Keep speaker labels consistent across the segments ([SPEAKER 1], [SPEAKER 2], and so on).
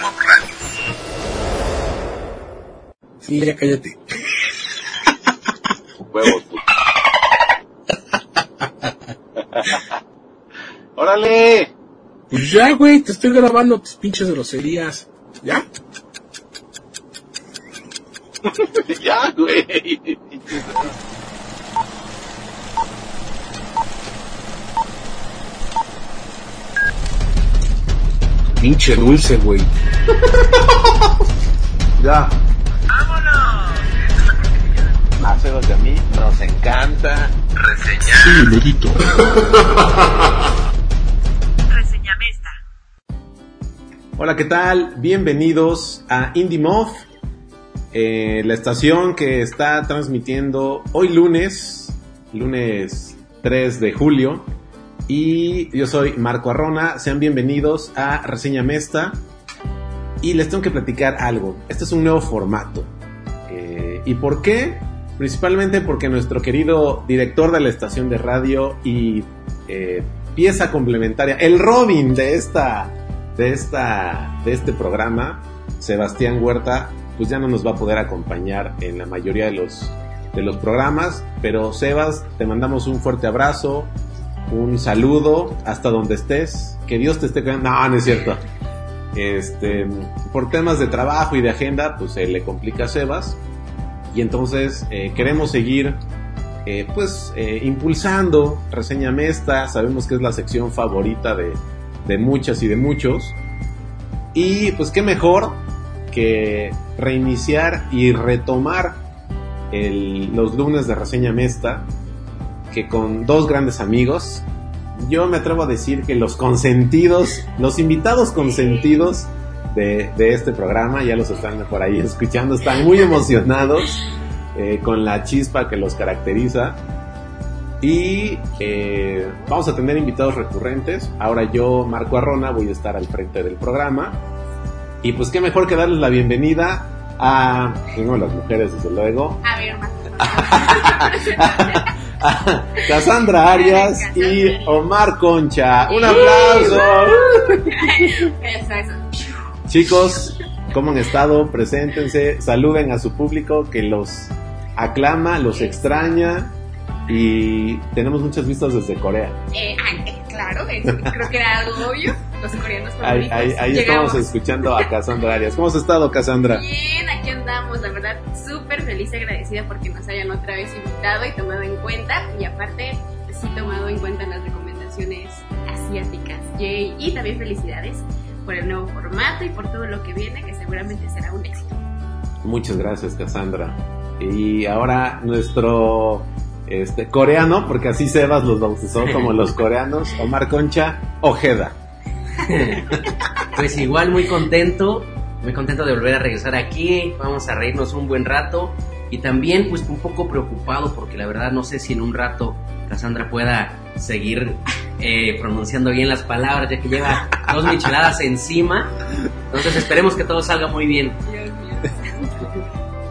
[SPEAKER 1] Radio.
[SPEAKER 2] Sí, ya cállate.
[SPEAKER 3] Huevos. ¡Órale!
[SPEAKER 2] Pues ya, güey, te estoy grabando tus pinches groserías. ¿Ya?
[SPEAKER 3] ya, güey.
[SPEAKER 2] Pinche dulce, güey.
[SPEAKER 3] Ya. Haceros de a mí nos encanta.
[SPEAKER 1] Reseñar.
[SPEAKER 2] Sí, lorito.
[SPEAKER 4] Reseñame esta.
[SPEAKER 5] Hola, ¿qué tal? Bienvenidos a Indie Muff, eh, la estación que está transmitiendo hoy lunes, lunes 3 de julio. Y yo soy Marco Arrona, sean bienvenidos a Reseña Mesta. Y les tengo que platicar algo. Este es un nuevo formato. Eh, ¿Y por qué? Principalmente porque nuestro querido director de la estación de radio y eh, pieza complementaria, el Robin de esta, de esta, de este programa, Sebastián Huerta, pues ya no nos va a poder acompañar en la mayoría de los, de los programas. Pero Sebas, te mandamos un fuerte abrazo, un saludo hasta donde estés. Que Dios te esté cuidando. No, no es cierto. Este, por temas de trabajo y de agenda, pues se le complica a Sebas. Y entonces eh, queremos seguir, eh, pues, eh, impulsando Reseña Mesta. Sabemos que es la sección favorita de, de muchas y de muchos. Y pues qué mejor que reiniciar y retomar los lunes de Reseña Mesta que con dos grandes amigos. Yo me atrevo a decir que los consentidos, los invitados consentidos de, de este programa, ya los están por ahí escuchando, están muy emocionados eh, con la chispa que los caracteriza. Y eh, vamos a tener invitados recurrentes. Ahora yo, Marco Arrona, voy a estar al frente del programa. Y pues qué mejor que darles la bienvenida a, primero las mujeres desde luego,
[SPEAKER 4] A ver, más.
[SPEAKER 5] a Cassandra Arias y Omar Concha. Un aplauso.
[SPEAKER 4] Eso, eso.
[SPEAKER 5] Chicos, ¿cómo han estado? Preséntense, saluden a su público que los aclama, los extraña y tenemos muchas vistas desde Corea.
[SPEAKER 4] Eh, claro, es- creo que era algo obvio. Los coreanos
[SPEAKER 5] Ahí,
[SPEAKER 4] favoritos.
[SPEAKER 5] ahí, ahí estamos escuchando a Cassandra Arias. ¿Cómo has estado, Cassandra?
[SPEAKER 4] Bien, aquí andamos, la verdad, súper feliz y agradecida porque nos hayan otra vez invitado y tomado en cuenta. Y aparte, sí tomado en cuenta las recomendaciones asiáticas. Yay. Y también felicidades por el nuevo formato y por todo lo que viene, que seguramente será un éxito.
[SPEAKER 5] Muchas gracias, Cassandra. Y ahora nuestro este, coreano, porque así Sebas los bautizó como los coreanos, Omar Concha Ojeda.
[SPEAKER 6] Pues igual muy contento, muy contento de volver a regresar aquí, vamos a reírnos un buen rato y también pues un poco preocupado porque la verdad no sé si en un rato Cassandra pueda seguir eh, pronunciando bien las palabras ya que lleva dos micheladas encima, entonces esperemos que todo salga muy bien.
[SPEAKER 4] Dios mío.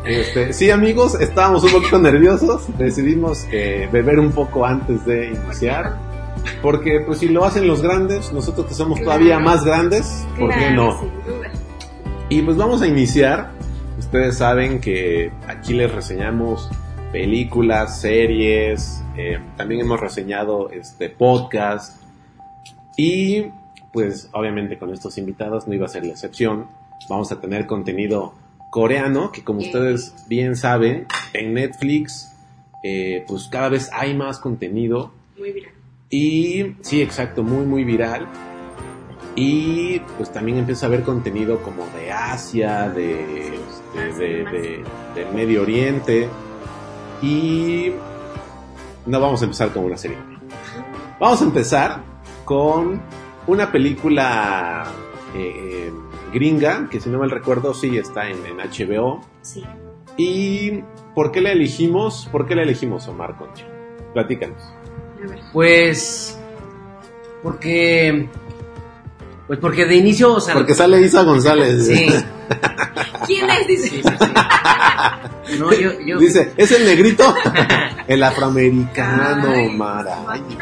[SPEAKER 5] Este, sí, amigos, estábamos un poquito nerviosos. Decidimos eh, beber un poco antes de iniciar. Porque, pues, si lo hacen los grandes, nosotros que somos todavía más grandes, ¿por qué no?
[SPEAKER 4] Sin duda.
[SPEAKER 5] Y pues vamos a iniciar. Ustedes saben que aquí les reseñamos películas, series, eh, también hemos reseñado este podcast. Y pues obviamente con estos invitados no iba a ser la excepción. Vamos a tener contenido coreano, que como ustedes bien saben, en Netflix, eh, pues cada vez hay más contenido.
[SPEAKER 4] Muy bien.
[SPEAKER 5] Y sí, exacto, muy, muy viral. Y pues también empieza a haber contenido como de Asia, de, este, de, de- del Medio Oriente. Y no vamos a empezar con una serie. Vamos a empezar con una película eh, gringa, que si no mal recuerdo, sí está en, en HBO.
[SPEAKER 4] Sí.
[SPEAKER 5] ¿Y por qué la elegimos? ¿Por qué la elegimos, Omar Concha? Platícanos.
[SPEAKER 4] A ver.
[SPEAKER 6] Pues porque pues porque de inicio, o sea,
[SPEAKER 5] Porque sale Isa González.
[SPEAKER 6] sí,
[SPEAKER 4] ¿Quién es? Dice.
[SPEAKER 6] sí, sí, sí. No, yo, yo,
[SPEAKER 5] Dice, ¿es el negrito? el afroamericano,
[SPEAKER 4] Ay,
[SPEAKER 5] Mara.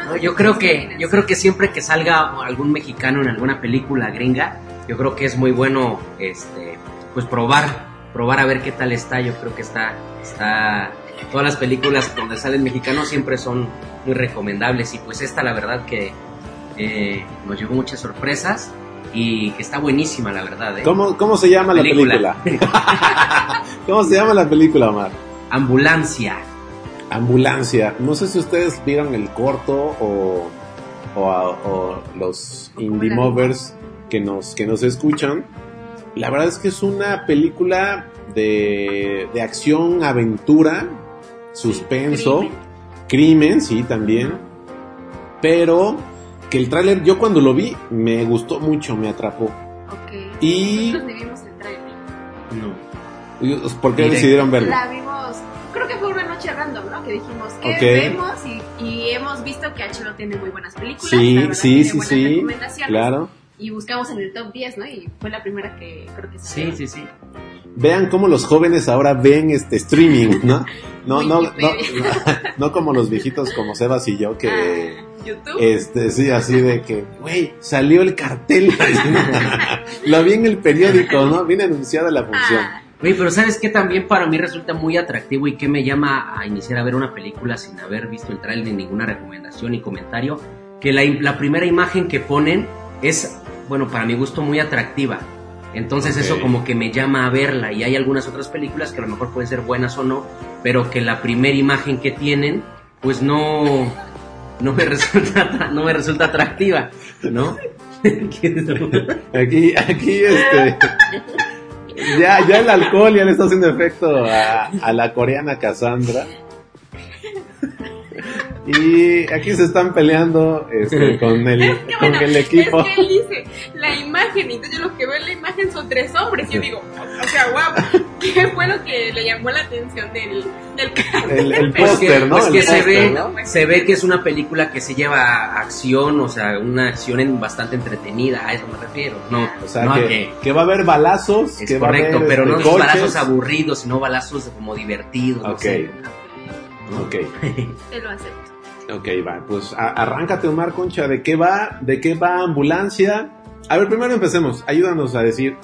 [SPEAKER 6] No, yo creo que yo creo que siempre que salga algún mexicano en alguna película gringa yo creo que es muy bueno, este, pues probar, probar a ver qué tal está. Yo creo que está, está, todas las películas donde salen mexicanos siempre son muy recomendables y pues esta la verdad que eh, nos llevó muchas sorpresas y que está buenísima la verdad. ¿eh?
[SPEAKER 5] ¿Cómo, ¿Cómo se llama
[SPEAKER 6] Película.
[SPEAKER 5] la película? ¿Cómo se llama la película, Omar?
[SPEAKER 6] Ambulancia.
[SPEAKER 5] Ambulancia. No sé si ustedes vieron el corto o, o, a- o los indie
[SPEAKER 4] la
[SPEAKER 5] movers que nos, que nos escuchan. La verdad es que es una película de, de acción, aventura, suspenso,
[SPEAKER 4] Crimen.
[SPEAKER 5] crimen, sí, también. Pero que el tráiler, yo cuando lo vi, me gustó mucho, me atrapó.
[SPEAKER 4] Ok.
[SPEAKER 5] Y...
[SPEAKER 4] Nosotros vimos el trailer.
[SPEAKER 6] No.
[SPEAKER 5] ¿Por qué
[SPEAKER 6] Directo.
[SPEAKER 5] decidieron verlo?
[SPEAKER 4] La vimos, creo que fue una noche random, ¿no? Que dijimos que
[SPEAKER 5] Ok.
[SPEAKER 4] vemos y, y hemos visto que HBO tiene muy buenas películas. la
[SPEAKER 5] Sí, sí,
[SPEAKER 4] tiene
[SPEAKER 5] sí, sí. Claro.
[SPEAKER 4] Y buscamos en el top 10, ¿no? Y fue la primera que creo que
[SPEAKER 6] Sí,
[SPEAKER 4] salió.
[SPEAKER 6] sí, sí.
[SPEAKER 5] Vean cómo los jóvenes ahora ven este streaming, ¿no? No, no, no,
[SPEAKER 4] Wikipedia.
[SPEAKER 5] no como los viejitos como Sebas y yo que
[SPEAKER 4] Ah, YouTube.
[SPEAKER 5] este sí así de que, güey, salió el cartel. Lo vi en el periódico, ¿no? Viene anunciada la función.
[SPEAKER 4] Ah,
[SPEAKER 6] Oye, pero ¿sabes qué también para mí resulta muy atractivo y que me llama a iniciar a ver una película sin haber visto el trailer ni ninguna recomendación ni comentario? Que la, la primera imagen que ponen es, bueno, para mi gusto muy atractiva. Entonces eso como que me llama a verla y hay algunas otras películas que a lo mejor pueden ser buenas o no, pero que la primera imagen que tienen pues no no me resulta no me resulta atractiva, ¿no?
[SPEAKER 5] Aquí, aquí, este. Ya, ya el alcohol ya le está haciendo efecto a, a la coreana Cassandra. Y aquí se están peleando este, con, el,
[SPEAKER 4] Es que
[SPEAKER 5] con
[SPEAKER 4] bueno,
[SPEAKER 5] el equipo.
[SPEAKER 4] Es que él dice la imagen, y entonces yo lo que veo en la imagen son tres hombres. Y yo digo, o sea, wow, ¿qué fue lo que le llamó la atención del, del cartel?
[SPEAKER 5] El, el
[SPEAKER 6] Pues que,
[SPEAKER 5] póster, ¿no?
[SPEAKER 6] pues
[SPEAKER 5] El
[SPEAKER 6] que se
[SPEAKER 5] póster,
[SPEAKER 6] ve,
[SPEAKER 5] ¿no?
[SPEAKER 6] se ve que es una película que se lleva acción, o sea, una acción en- bastante entretenida, a eso me refiero. No,
[SPEAKER 5] O sea,
[SPEAKER 6] no
[SPEAKER 5] que,
[SPEAKER 6] que
[SPEAKER 5] que va a haber balazos,
[SPEAKER 6] es
[SPEAKER 5] que va a
[SPEAKER 6] correcto,
[SPEAKER 5] haber
[SPEAKER 6] pero no
[SPEAKER 5] este,
[SPEAKER 6] balazos aburridos, sino balazos como divertidos. no
[SPEAKER 5] Ok.
[SPEAKER 6] sé.
[SPEAKER 5] Ok,
[SPEAKER 4] Te lo acepto.
[SPEAKER 5] Ok, va. Pues arráncate, Omar Concha. ¿De qué va? ¿De qué va Ambulancia? A ver, primero empecemos. Ayúdanos a decir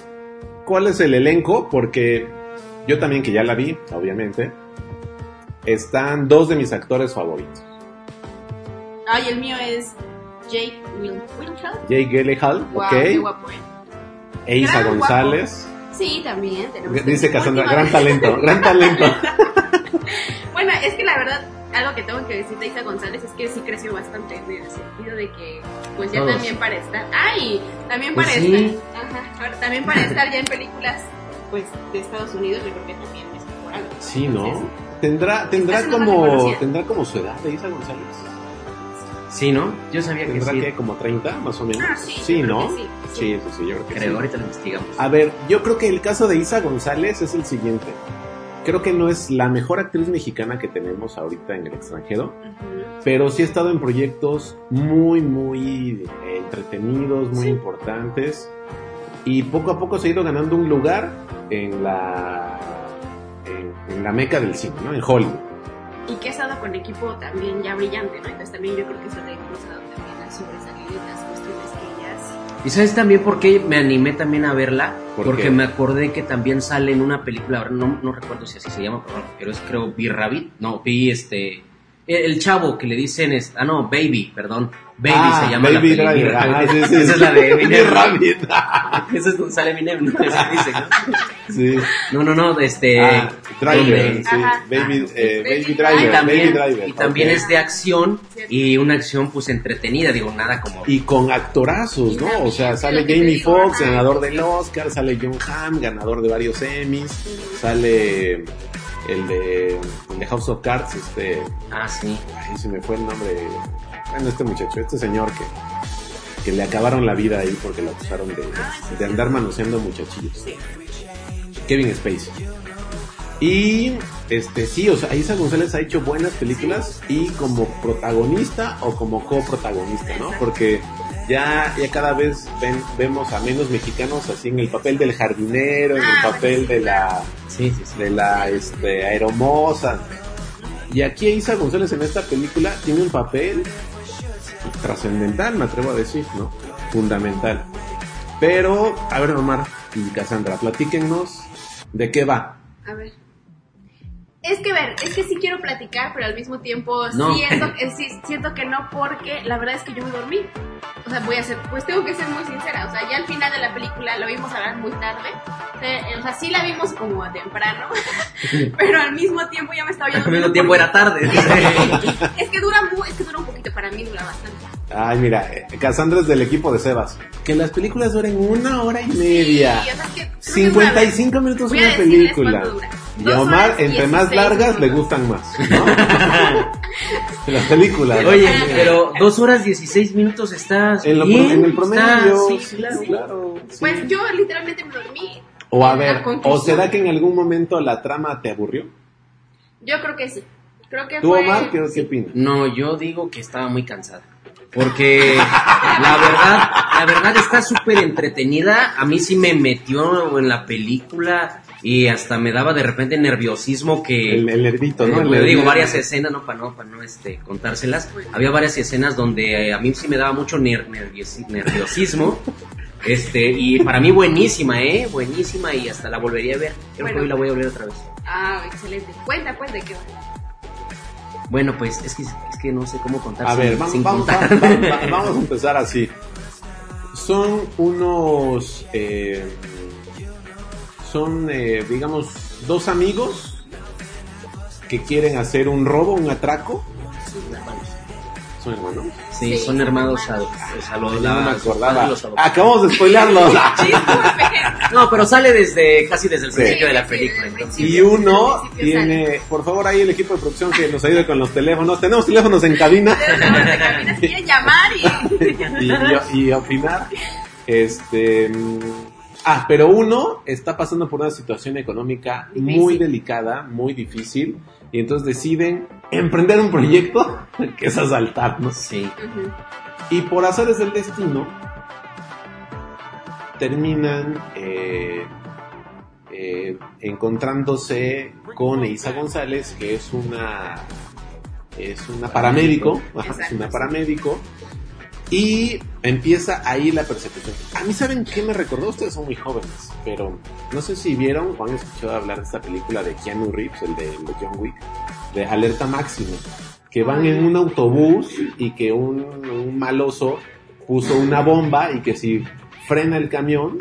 [SPEAKER 5] cuál es el elenco, porque yo también, que ya la vi, obviamente, están dos de mis actores favoritos.
[SPEAKER 4] Ay, el mío es Jake Will Wilhelm.
[SPEAKER 5] Jake Gyllenhaal,
[SPEAKER 4] Wow,
[SPEAKER 5] ok.
[SPEAKER 4] qué guapo, eh.
[SPEAKER 5] E Isa
[SPEAKER 4] Gran
[SPEAKER 5] González.
[SPEAKER 4] Sí, también.
[SPEAKER 5] Dice Cassandra, gran talento, gran talento.
[SPEAKER 4] Bueno, es que la verdad, algo que tengo que decir de Isa González es que sí creció bastante en el sentido de que, pues ya
[SPEAKER 6] Todos.
[SPEAKER 4] también para estar. ¡Ay! También
[SPEAKER 6] Pues
[SPEAKER 4] para
[SPEAKER 6] sí.
[SPEAKER 4] estar. Ajá, ahora, también para estar ya en películas, pues de Estados Unidos, yo creo que también es por algo.
[SPEAKER 5] Sí, ¿no?
[SPEAKER 4] Entonces,
[SPEAKER 5] Tendrá, tendrá
[SPEAKER 4] una
[SPEAKER 5] como, tendrá como su edad de Isa González.
[SPEAKER 6] Sí, ¿no? Yo sabía que
[SPEAKER 5] Tendrá
[SPEAKER 6] sí.
[SPEAKER 5] que como 30, más o menos.
[SPEAKER 4] Ah, sí. creo
[SPEAKER 5] ¿no?
[SPEAKER 4] sí, sí.
[SPEAKER 5] Sí, sí, sí, yo creo que
[SPEAKER 6] Creo,
[SPEAKER 5] sí.
[SPEAKER 6] ahorita lo investigamos.
[SPEAKER 5] A ver, yo creo que el caso de Isa González es el siguiente. Creo que no es la mejor actriz mexicana que tenemos ahorita en el extranjero, pero sí ha estado en proyectos muy, muy eh, entretenidos, muy
[SPEAKER 4] Sí.
[SPEAKER 5] importantes, y poco a poco se ha ido ganando un lugar en la, en, en la meca del cine, ¿no? En Hollywood.
[SPEAKER 4] Y que ha estado con equipo también ya brillante, ¿no? Entonces también yo creo que eso le ha
[SPEAKER 6] ¿Y sabes también por qué me animé también a verla?
[SPEAKER 5] ¿Por
[SPEAKER 6] Porque
[SPEAKER 5] qué?
[SPEAKER 6] me acordé que también sale en una película, ahora no, no recuerdo si así se llama, pero- es creo B Rabbit, no, B este, el, el chavo que le dicen, es, ah no, Baby, perdón, Baby
[SPEAKER 5] Ah,
[SPEAKER 6] se llama
[SPEAKER 5] Baby
[SPEAKER 6] la película.
[SPEAKER 5] Ah, sí, sí,
[SPEAKER 6] Esa
[SPEAKER 5] sí.
[SPEAKER 6] es la de Eminem.
[SPEAKER 5] Rabbit.
[SPEAKER 6] Esa es donde sale Eminem, ¿no? Esa dice, ¿no?
[SPEAKER 5] Sí.
[SPEAKER 6] No, no, no, de este...
[SPEAKER 5] Ah, Driver,
[SPEAKER 6] donde-
[SPEAKER 5] sí.
[SPEAKER 4] Ajá.
[SPEAKER 5] Baby, eh,
[SPEAKER 4] Baby
[SPEAKER 5] Baby
[SPEAKER 6] y
[SPEAKER 5] Driver,
[SPEAKER 6] también,
[SPEAKER 5] Baby Driver.
[SPEAKER 6] y también es de acción y una acción pues entretenida, digo, nada como...
[SPEAKER 5] Y con actorazos, ¿no? O sea,
[SPEAKER 4] sí,
[SPEAKER 5] sale Jamie Foxx, ganador del Oscar, sale John Hamm, ganador de varios Emmys, sale el de, el de House of Cards, este,
[SPEAKER 6] Ah, sí.
[SPEAKER 5] ay, se me fue el nombre, bueno, este muchacho, este señor que, que le acabaron la vida ahí porque lo acusaron de, de andar manoseando muchachillos. Kevin Spacey. Y este sí, o sea, Isa González ha hecho buenas películas y como protagonista o como coprotagonista, ¿no? Porque ya, ya cada vez ven- vemos a menos mexicanos así en el papel del jardinero, en el
[SPEAKER 4] Ah,
[SPEAKER 5] papel de la
[SPEAKER 6] Sí, sí, sí.
[SPEAKER 5] de la este, aeromoza. Y aquí Isa González en esta película tiene un papel trascendental, me atrevo a decir, ¿no? Fundamental. Pero, a ver, Omar y Cassandra, platíquennos de qué va.
[SPEAKER 4] A ver. Es que ver, es que sí quiero platicar, pero al mismo tiempo
[SPEAKER 6] No.
[SPEAKER 4] siento, eh, sí, siento que no porque la verdad es que yo me dormí. O sea, voy a ser, pues tengo que ser muy sincera. O sea, ya al final de la película lo vimos hablar muy tarde. Eh, O sea, sí la vimos como a temprano, pero al mismo tiempo ya me estaba yendo.
[SPEAKER 6] Al mismo tiempo era tarde.
[SPEAKER 4] Es que dura es que dura un poquito, para mí dura bastante.
[SPEAKER 5] Ay, mira, Cassandra es del equipo de Sebas. Que las películas duren una hora y media.
[SPEAKER 4] Sí, o sea, es que creo que es una
[SPEAKER 5] 55 minutos una película. Y a Omar, entre más
[SPEAKER 4] 16
[SPEAKER 5] largas, le gustan más. ¿no? Las películas.
[SPEAKER 6] Oye, pero dos horas 16 minutos estás
[SPEAKER 5] en, lo-
[SPEAKER 6] bien,
[SPEAKER 5] en el promedio.
[SPEAKER 6] está- sí, claro.
[SPEAKER 5] claro, sí.
[SPEAKER 4] Pues yo literalmente me dormí.
[SPEAKER 5] O a ver. ¿o será que en algún momento la trama te aburrió?
[SPEAKER 4] Yo creo que sí. Creo que
[SPEAKER 5] ¿Tú,
[SPEAKER 4] fue...
[SPEAKER 5] Omar, qué, qué opinas?
[SPEAKER 6] No, yo digo que estaba muy cansada. Porque la verdad, la verdad está súper entretenida. A mí sí me metió en la película y hasta me daba de repente nerviosismo que...
[SPEAKER 5] El, el nervito, ¿no?
[SPEAKER 6] Eh,
[SPEAKER 5] El
[SPEAKER 6] digo, varias escenas, no para no, para no este, contárselas. Había varias escenas donde eh, a mí sí me daba mucho ner- nerviosi- nerviosismo. Este, y para mí buenísima, ¿eh? Buenísima y hasta la volvería a ver. Creo
[SPEAKER 4] Bueno.
[SPEAKER 6] que hoy la voy a ver otra vez.
[SPEAKER 4] Ah, excelente. Cuenta, pues, de qué va.
[SPEAKER 6] Bueno, pues es que, es que no sé cómo contar
[SPEAKER 5] A
[SPEAKER 6] sin,
[SPEAKER 5] ver, vamos,
[SPEAKER 6] sin
[SPEAKER 5] vamos,
[SPEAKER 6] contar.
[SPEAKER 5] vamos, a empezar así. Son unos, eh, son, eh, digamos, dos amigos que quieren hacer un robo, un atraco. Son hermanos.
[SPEAKER 6] Sí,
[SPEAKER 4] Sí,
[SPEAKER 6] son hermanos
[SPEAKER 4] hermanos.
[SPEAKER 6] a, sea, los,
[SPEAKER 5] no me acordaba.
[SPEAKER 6] los.
[SPEAKER 5] Acabamos de spoilearlos.
[SPEAKER 6] No, pero sale desde casi desde el
[SPEAKER 5] Sí.
[SPEAKER 6] principio de la película. Entonces,
[SPEAKER 5] Y uno tiene, por favor, ahí el equipo de producción que nos ayude con los teléfonos. Tenemos teléfonos en cabina.
[SPEAKER 4] Si quieren llamar y...
[SPEAKER 5] y, y- y opinar. Este. mm, Ah, pero uno está pasando por una situación económica
[SPEAKER 4] Difícil.
[SPEAKER 5] muy delicada, muy difícil, y entonces deciden emprender un proyecto que es asaltarnos.
[SPEAKER 6] sí.
[SPEAKER 5] Y por azares del destino, terminan eh, eh, encontrándose con Eiza González, que es una es una paramédico, ajá, es una paramédico, y empieza ahí la persecución. A mí, ¿saben qué me recordó? Ustedes son muy jóvenes, pero no sé si vieron o han escuchado hablar de esta película de Keanu Reeves, el de, el de John Wick, de Alerta Máxima, que van en un autobús y que un, un maloso puso una bomba y que si frena el camión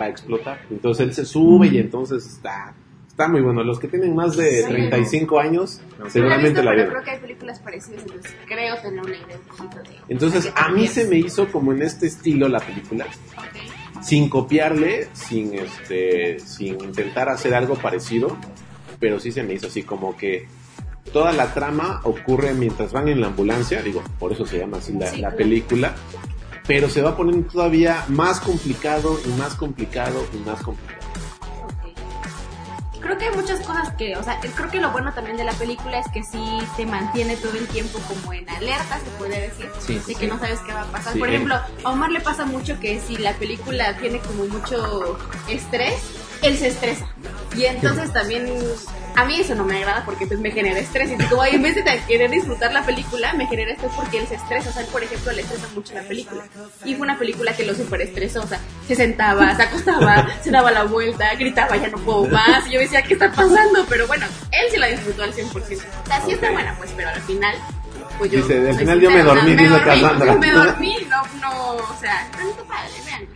[SPEAKER 5] va a explotar. Entonces él se sube y entonces está, está muy bueno. Los que tienen más de
[SPEAKER 4] Sí.
[SPEAKER 5] 35 años
[SPEAKER 6] No,
[SPEAKER 4] No la
[SPEAKER 5] seguramente vieron.
[SPEAKER 4] creo que hay películas parecidas, entonces creo tener una idea un poquito de...
[SPEAKER 5] Entonces a mí se me hizo como en este estilo la película, sin copiarle, sin este, sin intentar hacer algo parecido, pero sí se me hizo así como que toda la trama ocurre mientras van en la ambulancia, digo, por eso se llama así la,
[SPEAKER 4] Sí,
[SPEAKER 5] la película, pero se va poniendo todavía más complicado y más complicado y más complicado.
[SPEAKER 4] Creo que hay muchas cosas que, o sea, creo que lo bueno también de la película es que sí te mantiene todo el tiempo como en alerta, se podría decir,
[SPEAKER 6] Sí,
[SPEAKER 4] de
[SPEAKER 6] sí,
[SPEAKER 4] que no sabes qué va a pasar.
[SPEAKER 5] Sí,
[SPEAKER 4] Por ejemplo, a Omar le pasa mucho que si la película tiene como mucho estrés, él se estresa. Y entonces también a mí eso no me agrada porque pues me genera estrés. Y como en vez de querer disfrutar la película, me genera estrés porque él se estresa. O sea, él, por ejemplo, le estresa mucho la película. Y fue una película que lo super estresó. O sea, se sentaba, se acostaba, se daba la vuelta, gritaba, ya no puedo más. Y yo decía, ¿qué está pasando? Pero bueno, él se la disfrutó al 100%. O sea, sí está
[SPEAKER 5] Ok.
[SPEAKER 4] buena, pues, pero al final... Pues yo,
[SPEAKER 5] Dice, al final yo me dormí, dice Cassandra.
[SPEAKER 4] Me dormí, no, no, o sea, está muy padre, veanla.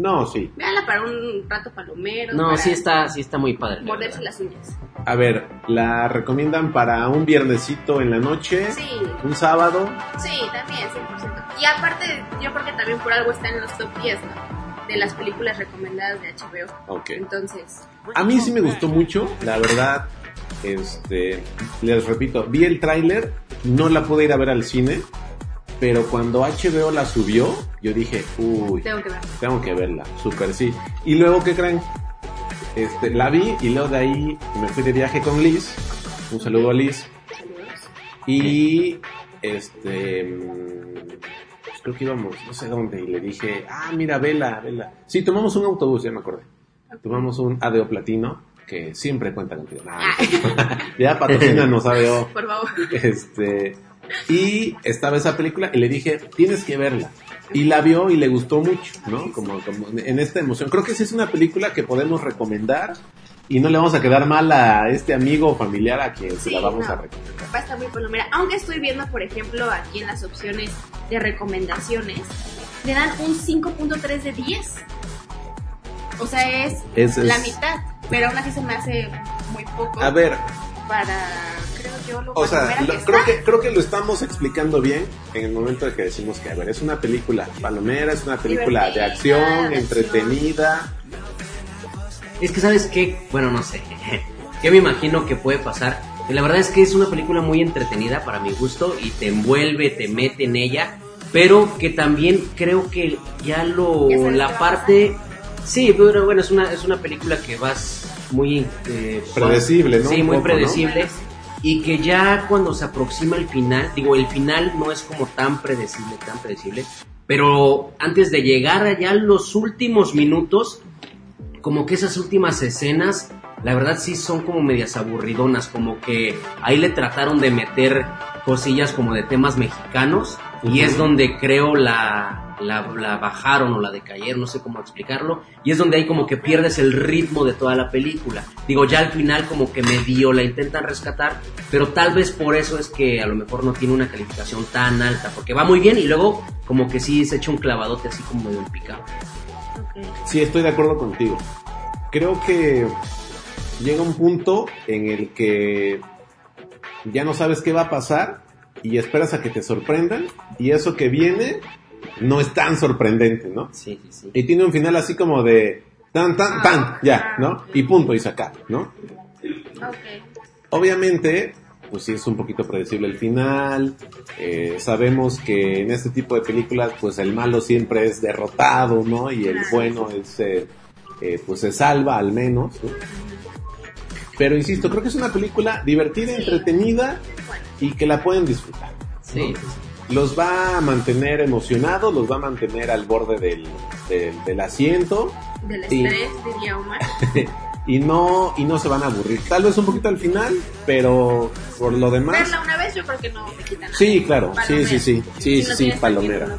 [SPEAKER 5] No, sí.
[SPEAKER 4] Veanla para un rato palomero.
[SPEAKER 6] No,
[SPEAKER 4] para
[SPEAKER 6] sí está, sí está muy padre. la
[SPEAKER 4] Morderse
[SPEAKER 6] verdad.
[SPEAKER 4] las uñas.
[SPEAKER 5] A ver, la recomiendan para un viernesito en la noche,
[SPEAKER 4] Sí,
[SPEAKER 5] un sábado.
[SPEAKER 4] sí, también, 100%. Y aparte, yo creo que también por algo está en los top 10, ¿no? De las películas recomendadas de HBO.
[SPEAKER 5] Ok.
[SPEAKER 4] Entonces,
[SPEAKER 5] A mí sí me gustó mucho, la verdad. Este, les repito, vi el tráiler, no la pude ir a ver al cine, pero cuando HBO la subió, yo dije, uy,
[SPEAKER 4] tengo que ver.
[SPEAKER 5] tengo que verla, super sí. Y luego, ¿qué creen? Este, la vi y luego de ahí me fui de viaje con Liz. Un saludo a Liz.
[SPEAKER 4] Saludos.
[SPEAKER 5] Y este mm, pues creo que íbamos, no sé dónde, y le dije, ah, mira, vela, vela. Sí, tomamos un autobús, ya me acordé. Tomamos un ADO Platino, que siempre cuenta contigo. Nah, ya patrocínanos ADO.
[SPEAKER 4] Por favor.
[SPEAKER 5] Este, y estaba esa película y le dije, tienes que verla. y la vio y le gustó mucho, ¿no? Como, como en esta emoción. Creo que sí es una película que podemos recomendar y no le vamos a quedar mal a este amigo o familiar a quien se
[SPEAKER 4] Sí,
[SPEAKER 5] la vamos
[SPEAKER 4] no.
[SPEAKER 5] a recomendar.
[SPEAKER 4] Va a estar muy palomera. Aunque estoy viendo, por ejemplo, aquí en las opciones de recomendaciones, le dan un 5.3 de 10. O sea, es,
[SPEAKER 5] Es- es-
[SPEAKER 4] la mitad. Pero aún así se me hace muy poco
[SPEAKER 5] A ver,
[SPEAKER 4] para, creo yo, lo
[SPEAKER 5] o sea, lo-
[SPEAKER 4] que
[SPEAKER 5] creo,
[SPEAKER 4] está.
[SPEAKER 5] que, creo que lo estamos explicando bien en el momento de que decimos que, a ver, es una película palomera, es una película de acción,
[SPEAKER 4] de
[SPEAKER 5] entretenida.
[SPEAKER 6] Es que, ¿sabes qué? Bueno, no sé. ¿Qué me imagino que puede pasar? La verdad es que es una película muy entretenida para mi gusto y te envuelve, te mete en ella, pero que también creo que ya lo la parte sí, pero bueno, es una es una película que vas muy eh,
[SPEAKER 5] Predecible, ¿no?
[SPEAKER 6] Sí,
[SPEAKER 5] Un
[SPEAKER 6] muy
[SPEAKER 5] poco, ¿no?
[SPEAKER 6] predecible y que ya cuando se aproxima el final, digo, el final no es como tan predecible, tan predecible, pero antes de llegar allá los últimos minutos como que esas últimas escenas, la verdad sí son como medias aburridonas, como que ahí le trataron de meter cosillas como de temas mexicanos y es donde creo la, la, la bajaron o la decayeron, no sé cómo explicarlo, y es donde ahí como que pierdes el ritmo de toda la película. Digo, ya al final como que medio la intentan rescatar, pero tal vez por eso es que a lo mejor no tiene una calificación tan alta, porque va muy bien y luego como que sí se echa un clavadote así como medio picado.
[SPEAKER 5] Sí, estoy de acuerdo contigo. Creo que llega un punto en el que ya no sabes qué va a pasar y esperas a que te sorprendan y eso que viene no es tan sorprendente, ¿no?
[SPEAKER 6] Sí, sí, sí.
[SPEAKER 5] Y tiene un final así como de tan, tan, tan, ya, ¿no? Y punto, y sacar, ¿no?
[SPEAKER 4] Ok.
[SPEAKER 5] Obviamente, pues sí es un poquito predecible el final. eh, sabemos que en este tipo de películas, pues el malo siempre es derrotado, ¿no? Y el bueno es, eh, eh, pues se salva al menos, ¿no? Pero insisto, creo que es una película divertida,
[SPEAKER 4] Sí.
[SPEAKER 5] entretenida
[SPEAKER 4] Bueno,
[SPEAKER 5] y que la pueden disfrutar.
[SPEAKER 6] Sí,
[SPEAKER 5] Los va a mantener emocionados, los va a mantener al borde del, del, del asiento
[SPEAKER 4] del estrés, diría Omar.
[SPEAKER 5] y no, y no se van a aburrir. Tal vez un poquito al final, pero por lo demás...
[SPEAKER 4] Verla una vez yo creo que no te quita nada.
[SPEAKER 5] Sí, claro, sí,
[SPEAKER 4] Palomera.
[SPEAKER 5] sí, sí, sí,
[SPEAKER 4] Si
[SPEAKER 5] sí,
[SPEAKER 4] no
[SPEAKER 5] sí, palomera.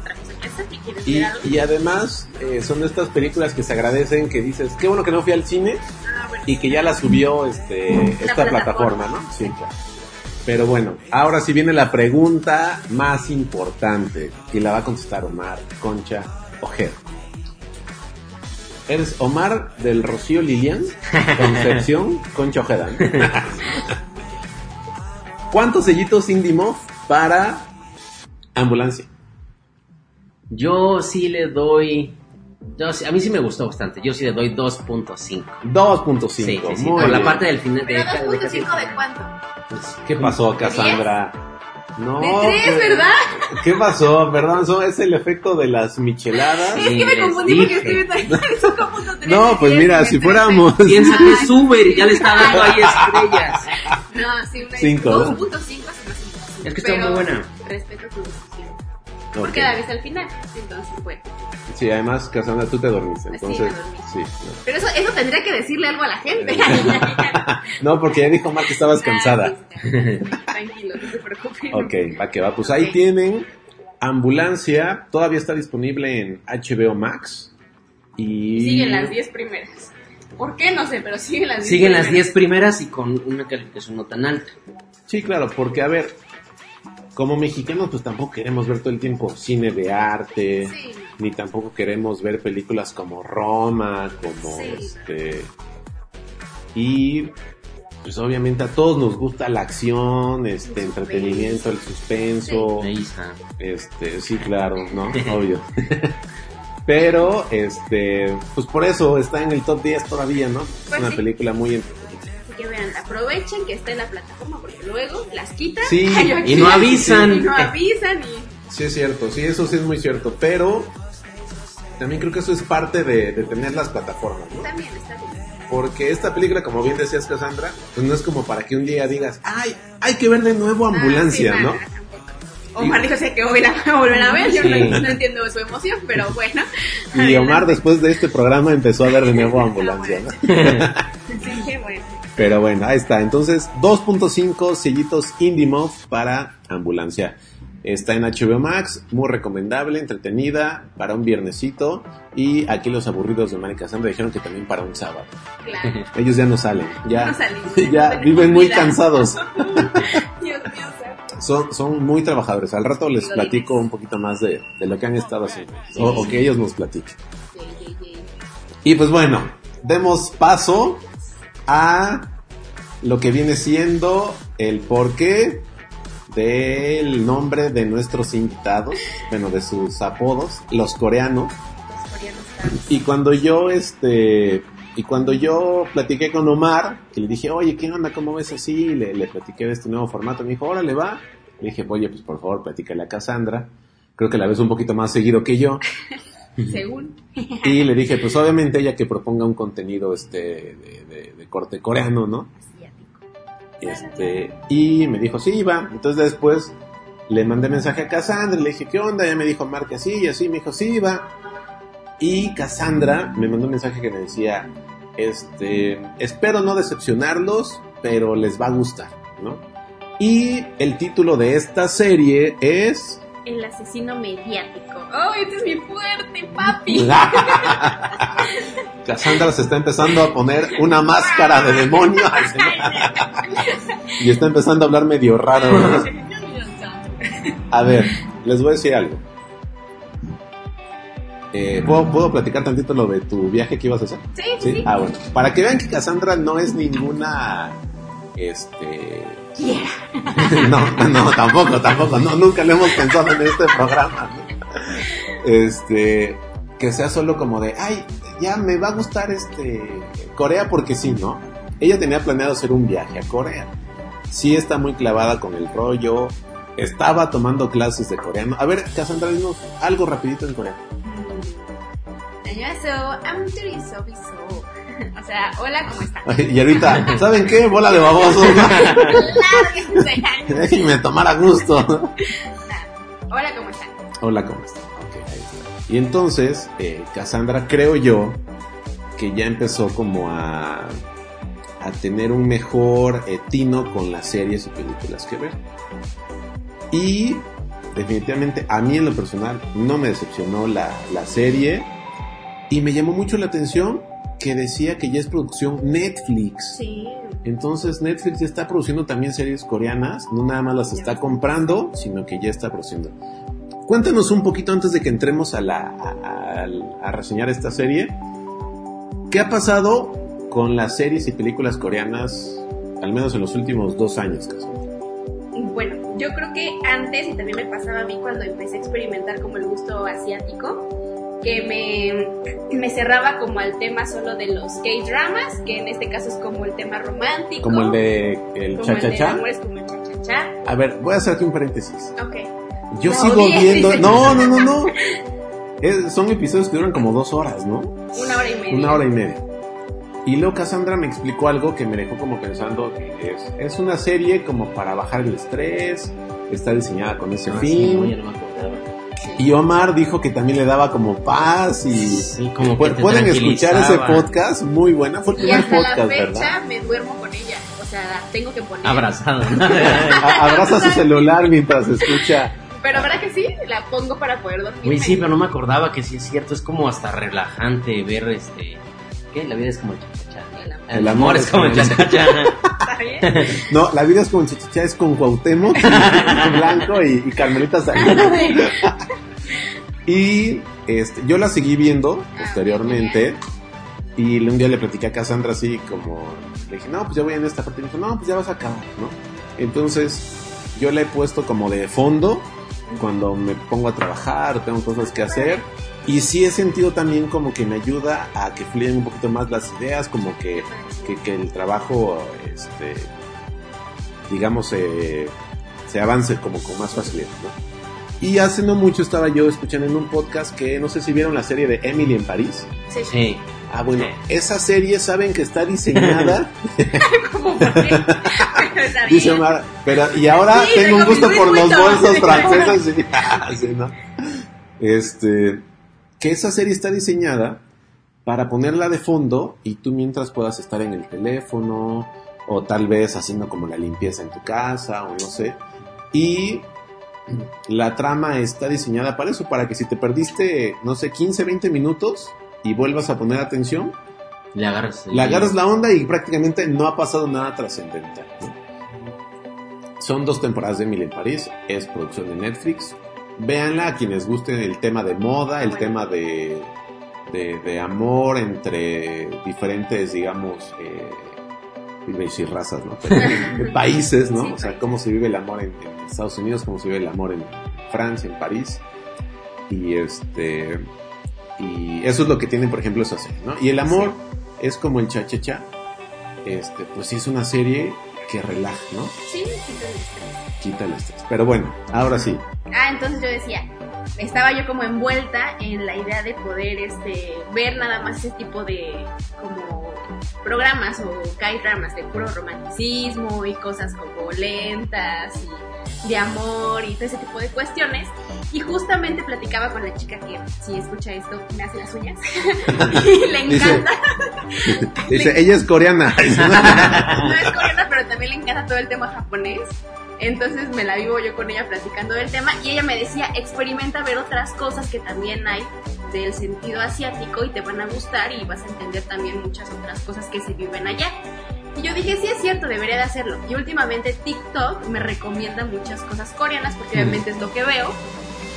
[SPEAKER 4] y
[SPEAKER 5] Y, además eh, son de estas películas que se agradecen, que dices, qué bueno que no fui al cine
[SPEAKER 4] ah, bueno.
[SPEAKER 5] y que ya la subió este, esta plataforma,
[SPEAKER 4] plataforma.
[SPEAKER 5] ¿no? Sí, claro. Pero bueno, ahora sí viene la pregunta más importante y la va a contestar Omar, Concha, Ojeda. ¿Eres Omar del Rocío Lilian? Concepción, Concha Ojeda. ¿Cuántos sellitos Indie Muff para ambulancia?
[SPEAKER 6] Yo sí le doy. Yo sí- a mí sí me gustó bastante. Yo sí le doy 2.5.
[SPEAKER 5] 2.5.
[SPEAKER 6] Sí, sí, sí.
[SPEAKER 5] muy
[SPEAKER 6] Por la
[SPEAKER 5] bien.
[SPEAKER 6] parte del final. De,
[SPEAKER 4] Pero
[SPEAKER 6] de- de-
[SPEAKER 4] 2.5 de cuánto?
[SPEAKER 6] pues,
[SPEAKER 5] ¿Qué pasó, Cassandra? No,
[SPEAKER 4] De tres, ¿verdad?
[SPEAKER 5] ¿Qué pasó? Perdón, eso es el efecto de las micheladas.
[SPEAKER 4] Es que me confundí porque estoy viendo ahí el 5.3
[SPEAKER 5] No, pues mira, si fuéramos...
[SPEAKER 6] Piensa que es Uber y ya le está dando ahí estrellas.
[SPEAKER 4] 13. No, sí, una
[SPEAKER 5] Cinco, ¿no?
[SPEAKER 4] 2.5 se me hace imposible,
[SPEAKER 6] Es que está muy buena.
[SPEAKER 4] Respeto tu Porque la ves al final, entonces bueno.
[SPEAKER 5] Sí, además, Cassandra, tú te dormiste,
[SPEAKER 4] Sí,
[SPEAKER 5] entonces...
[SPEAKER 4] me dormí.
[SPEAKER 5] Sí,
[SPEAKER 4] Pero eso, eso tendría que decirle algo a la gente.
[SPEAKER 5] no. Porque ya dijo Mar que estabas cansada.
[SPEAKER 4] Ah, listo. Tranquilo, no se preocupen.
[SPEAKER 5] Ok, va que va. Pues ahí tienen Ambulancia, todavía está disponible en HBO Max. Y...
[SPEAKER 4] Siguen las 10 primeras. ¿Por qué? No sé, pero siguen las 10
[SPEAKER 6] Siguen las
[SPEAKER 4] primeras.
[SPEAKER 6] 10 primeras y con una calificación no tan alta.
[SPEAKER 5] Sí, claro, porque a ver, como mexicanos pues tampoco queremos ver todo el tiempo cine de arte,
[SPEAKER 4] Sí.
[SPEAKER 5] ni tampoco queremos ver películas como Roma, como
[SPEAKER 4] Sí.
[SPEAKER 5] este... Y pues obviamente a todos nos gusta la acción, este
[SPEAKER 4] El
[SPEAKER 5] entretenimiento, el suspenso,
[SPEAKER 6] está.
[SPEAKER 5] este, sí, claro, ¿no? Obvio. Pero, este, pues por eso está en el top 10 todavía, ¿no? Es
[SPEAKER 4] Pues
[SPEAKER 5] una
[SPEAKER 4] sí.
[SPEAKER 5] película muy entretenida.
[SPEAKER 4] Así que vean, aprovechen que está en la plataforma porque luego las quitan.
[SPEAKER 5] Sí,
[SPEAKER 6] y no avisan.
[SPEAKER 4] Y no avisan y...
[SPEAKER 5] Sí, es cierto, sí, eso sí es muy cierto, pero también creo que eso es parte de, de tener las plataformas, ¿no?
[SPEAKER 4] También está bien.
[SPEAKER 5] Porque esta película, como bien decías, Cassandra, pues no es como para que un día digas, ay, hay que ver de nuevo Ambulancia,
[SPEAKER 4] Ah, sí,
[SPEAKER 5] ¿no?
[SPEAKER 4] nada. Omar dijo "Sé que voy a volver a ver, yo
[SPEAKER 6] Sí.
[SPEAKER 4] no, no entiendo su emoción, pero bueno.
[SPEAKER 5] Y Omar después de este programa empezó a ver de nuevo Ambulancia, ¿no?
[SPEAKER 4] Sí, bueno.
[SPEAKER 5] Pero bueno, ahí está. Entonces, 2.5 sellitos Indie Muff para Ambulancia. Está en HBO Max, muy recomendable, entretenida, para un viernesito. Y aquí los aburridos de Mari Cassandra dijeron que también para un sábado.
[SPEAKER 4] Claro.
[SPEAKER 5] Ellos ya no salen, ya,
[SPEAKER 4] No salimos,
[SPEAKER 5] ya
[SPEAKER 4] no
[SPEAKER 5] viven muy cansados.
[SPEAKER 4] Dios mío.
[SPEAKER 5] Son, son muy trabajadores. Al rato les platico un poquito más de, de lo que han estado haciendo. O, o que ellos nos platiquen. Y pues bueno, demos paso a lo que viene siendo el porqué del nombre de nuestros invitados, bueno, de sus apodos, los coreanos.
[SPEAKER 4] Los coreanos
[SPEAKER 5] Y cuando yo, este, y cuando yo platiqué con Omar, que le dije, oye, ¿qué onda? ¿Cómo ves así? Le, le platiqué de este nuevo formato. Me dijo, órale, va. Le dije, oye, pues por favor, platícale a Cassandra. Creo que la ves un poquito más seguido que yo.
[SPEAKER 4] Según.
[SPEAKER 5] Y le dije, pues obviamente ella que proponga un contenido este de, de- de corte coreano, ¿no?
[SPEAKER 4] Asiático.
[SPEAKER 5] Este, y me dijo, sí, va. Entonces después le mandé mensaje a Cassandra, le dije, ¿qué onda? Ella me dijo, marca así y así, me dijo, sí, va. Y Cassandra me mandó un mensaje que me decía, este, espero no decepcionarlos, pero les va a gustar, ¿no? Y el título de esta serie es...
[SPEAKER 4] El asesino mediático. ¡Oh, este es mi fuerte, papi!
[SPEAKER 5] Cassandra se está empezando a poner una máscara de demonio y está empezando a hablar medio raro. ¿no? A ver, les voy a decir algo. Eh, ¿puedo, ¿Puedo platicar tantito lo de tu viaje que ibas a hacer?
[SPEAKER 4] Sí, sí, sí.
[SPEAKER 5] Ah, bueno. Para que vean que Cassandra no es ninguna. Este no, no, tampoco, tampoco. No, nunca lo hemos pensado en este programa. ¿no? Este. Que sea solo como de, ay, ya me va a gustar este. Corea porque sí, ¿no? Ella tenía planeado hacer un viaje a Corea. Sí está muy clavada con el rollo. Estaba tomando clases de coreano. A ver, Cassandra, dinos algo rapidito en coreano.
[SPEAKER 4] 안녕하세요. I'm doing so so. O sea, hola, ¿cómo están?
[SPEAKER 5] Y ahorita, ¿saben qué? Bola de babosos.
[SPEAKER 4] Lárguense.
[SPEAKER 5] Déjenme tomar a gusto.
[SPEAKER 4] Hola, ¿cómo están?
[SPEAKER 5] Hola, ¿cómo están? Ok, ahí está. Y entonces, eh, Cassandra, creo yo que ya empezó como a, a tener un mejor eh, tino con las series y películas que ver. Y definitivamente a mí en lo personal no me decepcionó la, la serie y me llamó mucho la atención que decía que ya es producción Netflix.
[SPEAKER 4] Sí.
[SPEAKER 5] Entonces Netflix ya está produciendo también series coreanas, no nada más las está comprando, sino que ya está produciendo. Cuéntanos un poquito antes de que entremos a, la, a, a- a reseñar esta serie. ¿Qué ha pasado con las series y películas coreanas, al menos en los últimos dos años? Cassandra?
[SPEAKER 4] Bueno, yo creo que antes, y también me pasaba a mí cuando empecé a experimentar como el gusto asiático, que me, me cerraba como al tema solo de los K-dramas, que en este caso es como el tema romántico.
[SPEAKER 5] Como el de el cha-cha-cha.
[SPEAKER 4] amores, como el cha-cha-cha.
[SPEAKER 5] A ver, voy a hacerte un paréntesis.
[SPEAKER 4] Ok.
[SPEAKER 5] Yo
[SPEAKER 4] No,
[SPEAKER 5] sigo viendo... No, no, no, no. Es- son episodios que duran como dos horas, ¿no?
[SPEAKER 4] Una hora y media.
[SPEAKER 5] Una hora y media. Y luego Cassandra me explicó algo que me dejó como pensando que es, es una serie como para bajar el estrés, está diseñada con ese
[SPEAKER 6] Ah, sí,
[SPEAKER 5] fin.
[SPEAKER 6] ya no me acordaba.
[SPEAKER 5] Y Omar dijo que también le daba como paz y
[SPEAKER 6] Sí, como que
[SPEAKER 5] pueden escuchar ese podcast, muy buena, fue el
[SPEAKER 4] Y
[SPEAKER 5] primer
[SPEAKER 4] hasta la
[SPEAKER 5] podcast,
[SPEAKER 4] fecha
[SPEAKER 5] ¿verdad?
[SPEAKER 4] me duermo con ella. O sea, la tengo que poner.
[SPEAKER 6] Abrazado.
[SPEAKER 5] Abraza su celular mientras escucha.
[SPEAKER 4] Pero ahora que sí, la pongo para poder dormir.
[SPEAKER 6] Uy, sí, pero no me acordaba que sí es cierto. Es como hasta relajante ver este. ¿Qué? La vida es como el cha-cha-cha.
[SPEAKER 4] El amor.
[SPEAKER 5] El amor es como el
[SPEAKER 6] cha-cha-cha.
[SPEAKER 4] ¿Está bien?
[SPEAKER 5] No, la vida es como chichicha, es con Cuauhtémoc, Blanco y, y Carmelita Salinas. Y este, yo la seguí viendo posteriormente. Y un día le platicé a Cassandra así como, le dije, no, pues ya voy en esta parte. Y me dijo, no, pues ya vas a acabar, ¿no? Entonces, yo la he puesto como de fondo cuando me pongo a trabajar, tengo cosas que hacer. Y sí he sentido también como que me ayuda a que fluyan un poquito más las ideas, como que, que, que el trabajo, este, digamos, eh, se avance como con más facilidad, ¿no? Y hace no mucho estaba yo escuchando en un podcast que no sé si vieron la serie de Emily en París.
[SPEAKER 4] Sí.
[SPEAKER 6] Sí.
[SPEAKER 5] Ah, bueno,
[SPEAKER 6] Sí.
[SPEAKER 5] esa serie saben que está diseñada,
[SPEAKER 4] ¿Cómo por qué?
[SPEAKER 5] Dice. Omar, pero y ahora
[SPEAKER 4] Sí,
[SPEAKER 5] tengo un gusto por los bolsos franceses. sí, ah, sí, ¿no? Este, que esa serie está diseñada para ponerla de fondo y tú mientras puedas estar en el teléfono o tal vez haciendo como la limpieza en tu casa o no sé. Y la trama está diseñada para eso, para que si te perdiste, no sé, 15, 20 minutos y vuelvas a poner atención,
[SPEAKER 6] Le agarras.
[SPEAKER 5] le agarras la onda y prácticamente no ha pasado nada trascendental. Son dos temporadas de Emily en París, es producción de Netflix. Véanla a quienes gusten el tema de moda, el
[SPEAKER 4] Bueno.
[SPEAKER 5] tema de, de, de amor entre diferentes, digamos, eh, iba a decir razas, ¿no? Pero, de países, ¿no?
[SPEAKER 4] Sí,
[SPEAKER 5] o sea, cómo se vive el amor en, en Estados Unidos, cómo se vive el amor en Francia, en París. Y este. Y eso es lo que tiene, por ejemplo, esa serie, ¿no? Y el amor es como el cha-cha-cha. Este, pues sí es una serie que relaja, ¿no?
[SPEAKER 4] Sí, quita el estrés.
[SPEAKER 5] Quita el estrés. Pero bueno, ahora sí.
[SPEAKER 4] Ah, entonces yo decía, estaba yo como envuelta en la idea de poder este ver nada más ese tipo de como programas o K-dramas de puro romanticismo y cosas como lentas y de amor y todo ese tipo de cuestiones. Y justamente platicaba con la chica que, si escucha esto, me hace las uñas. y le
[SPEAKER 5] Dice-
[SPEAKER 4] encanta.
[SPEAKER 5] Dice, ella es coreana.
[SPEAKER 4] no es coreana, pero también le encanta todo el tema japonés. Entonces me la vivo yo con ella platicando del tema y ella me decía, experimenta ver otras cosas que también hay del sentido asiático y te van a gustar y vas a entender también muchas otras cosas que se viven allá. Y yo dije, sí es cierto, debería de hacerlo. Y últimamente TikTok me recomienda muchas cosas coreanas porque obviamente es lo que veo.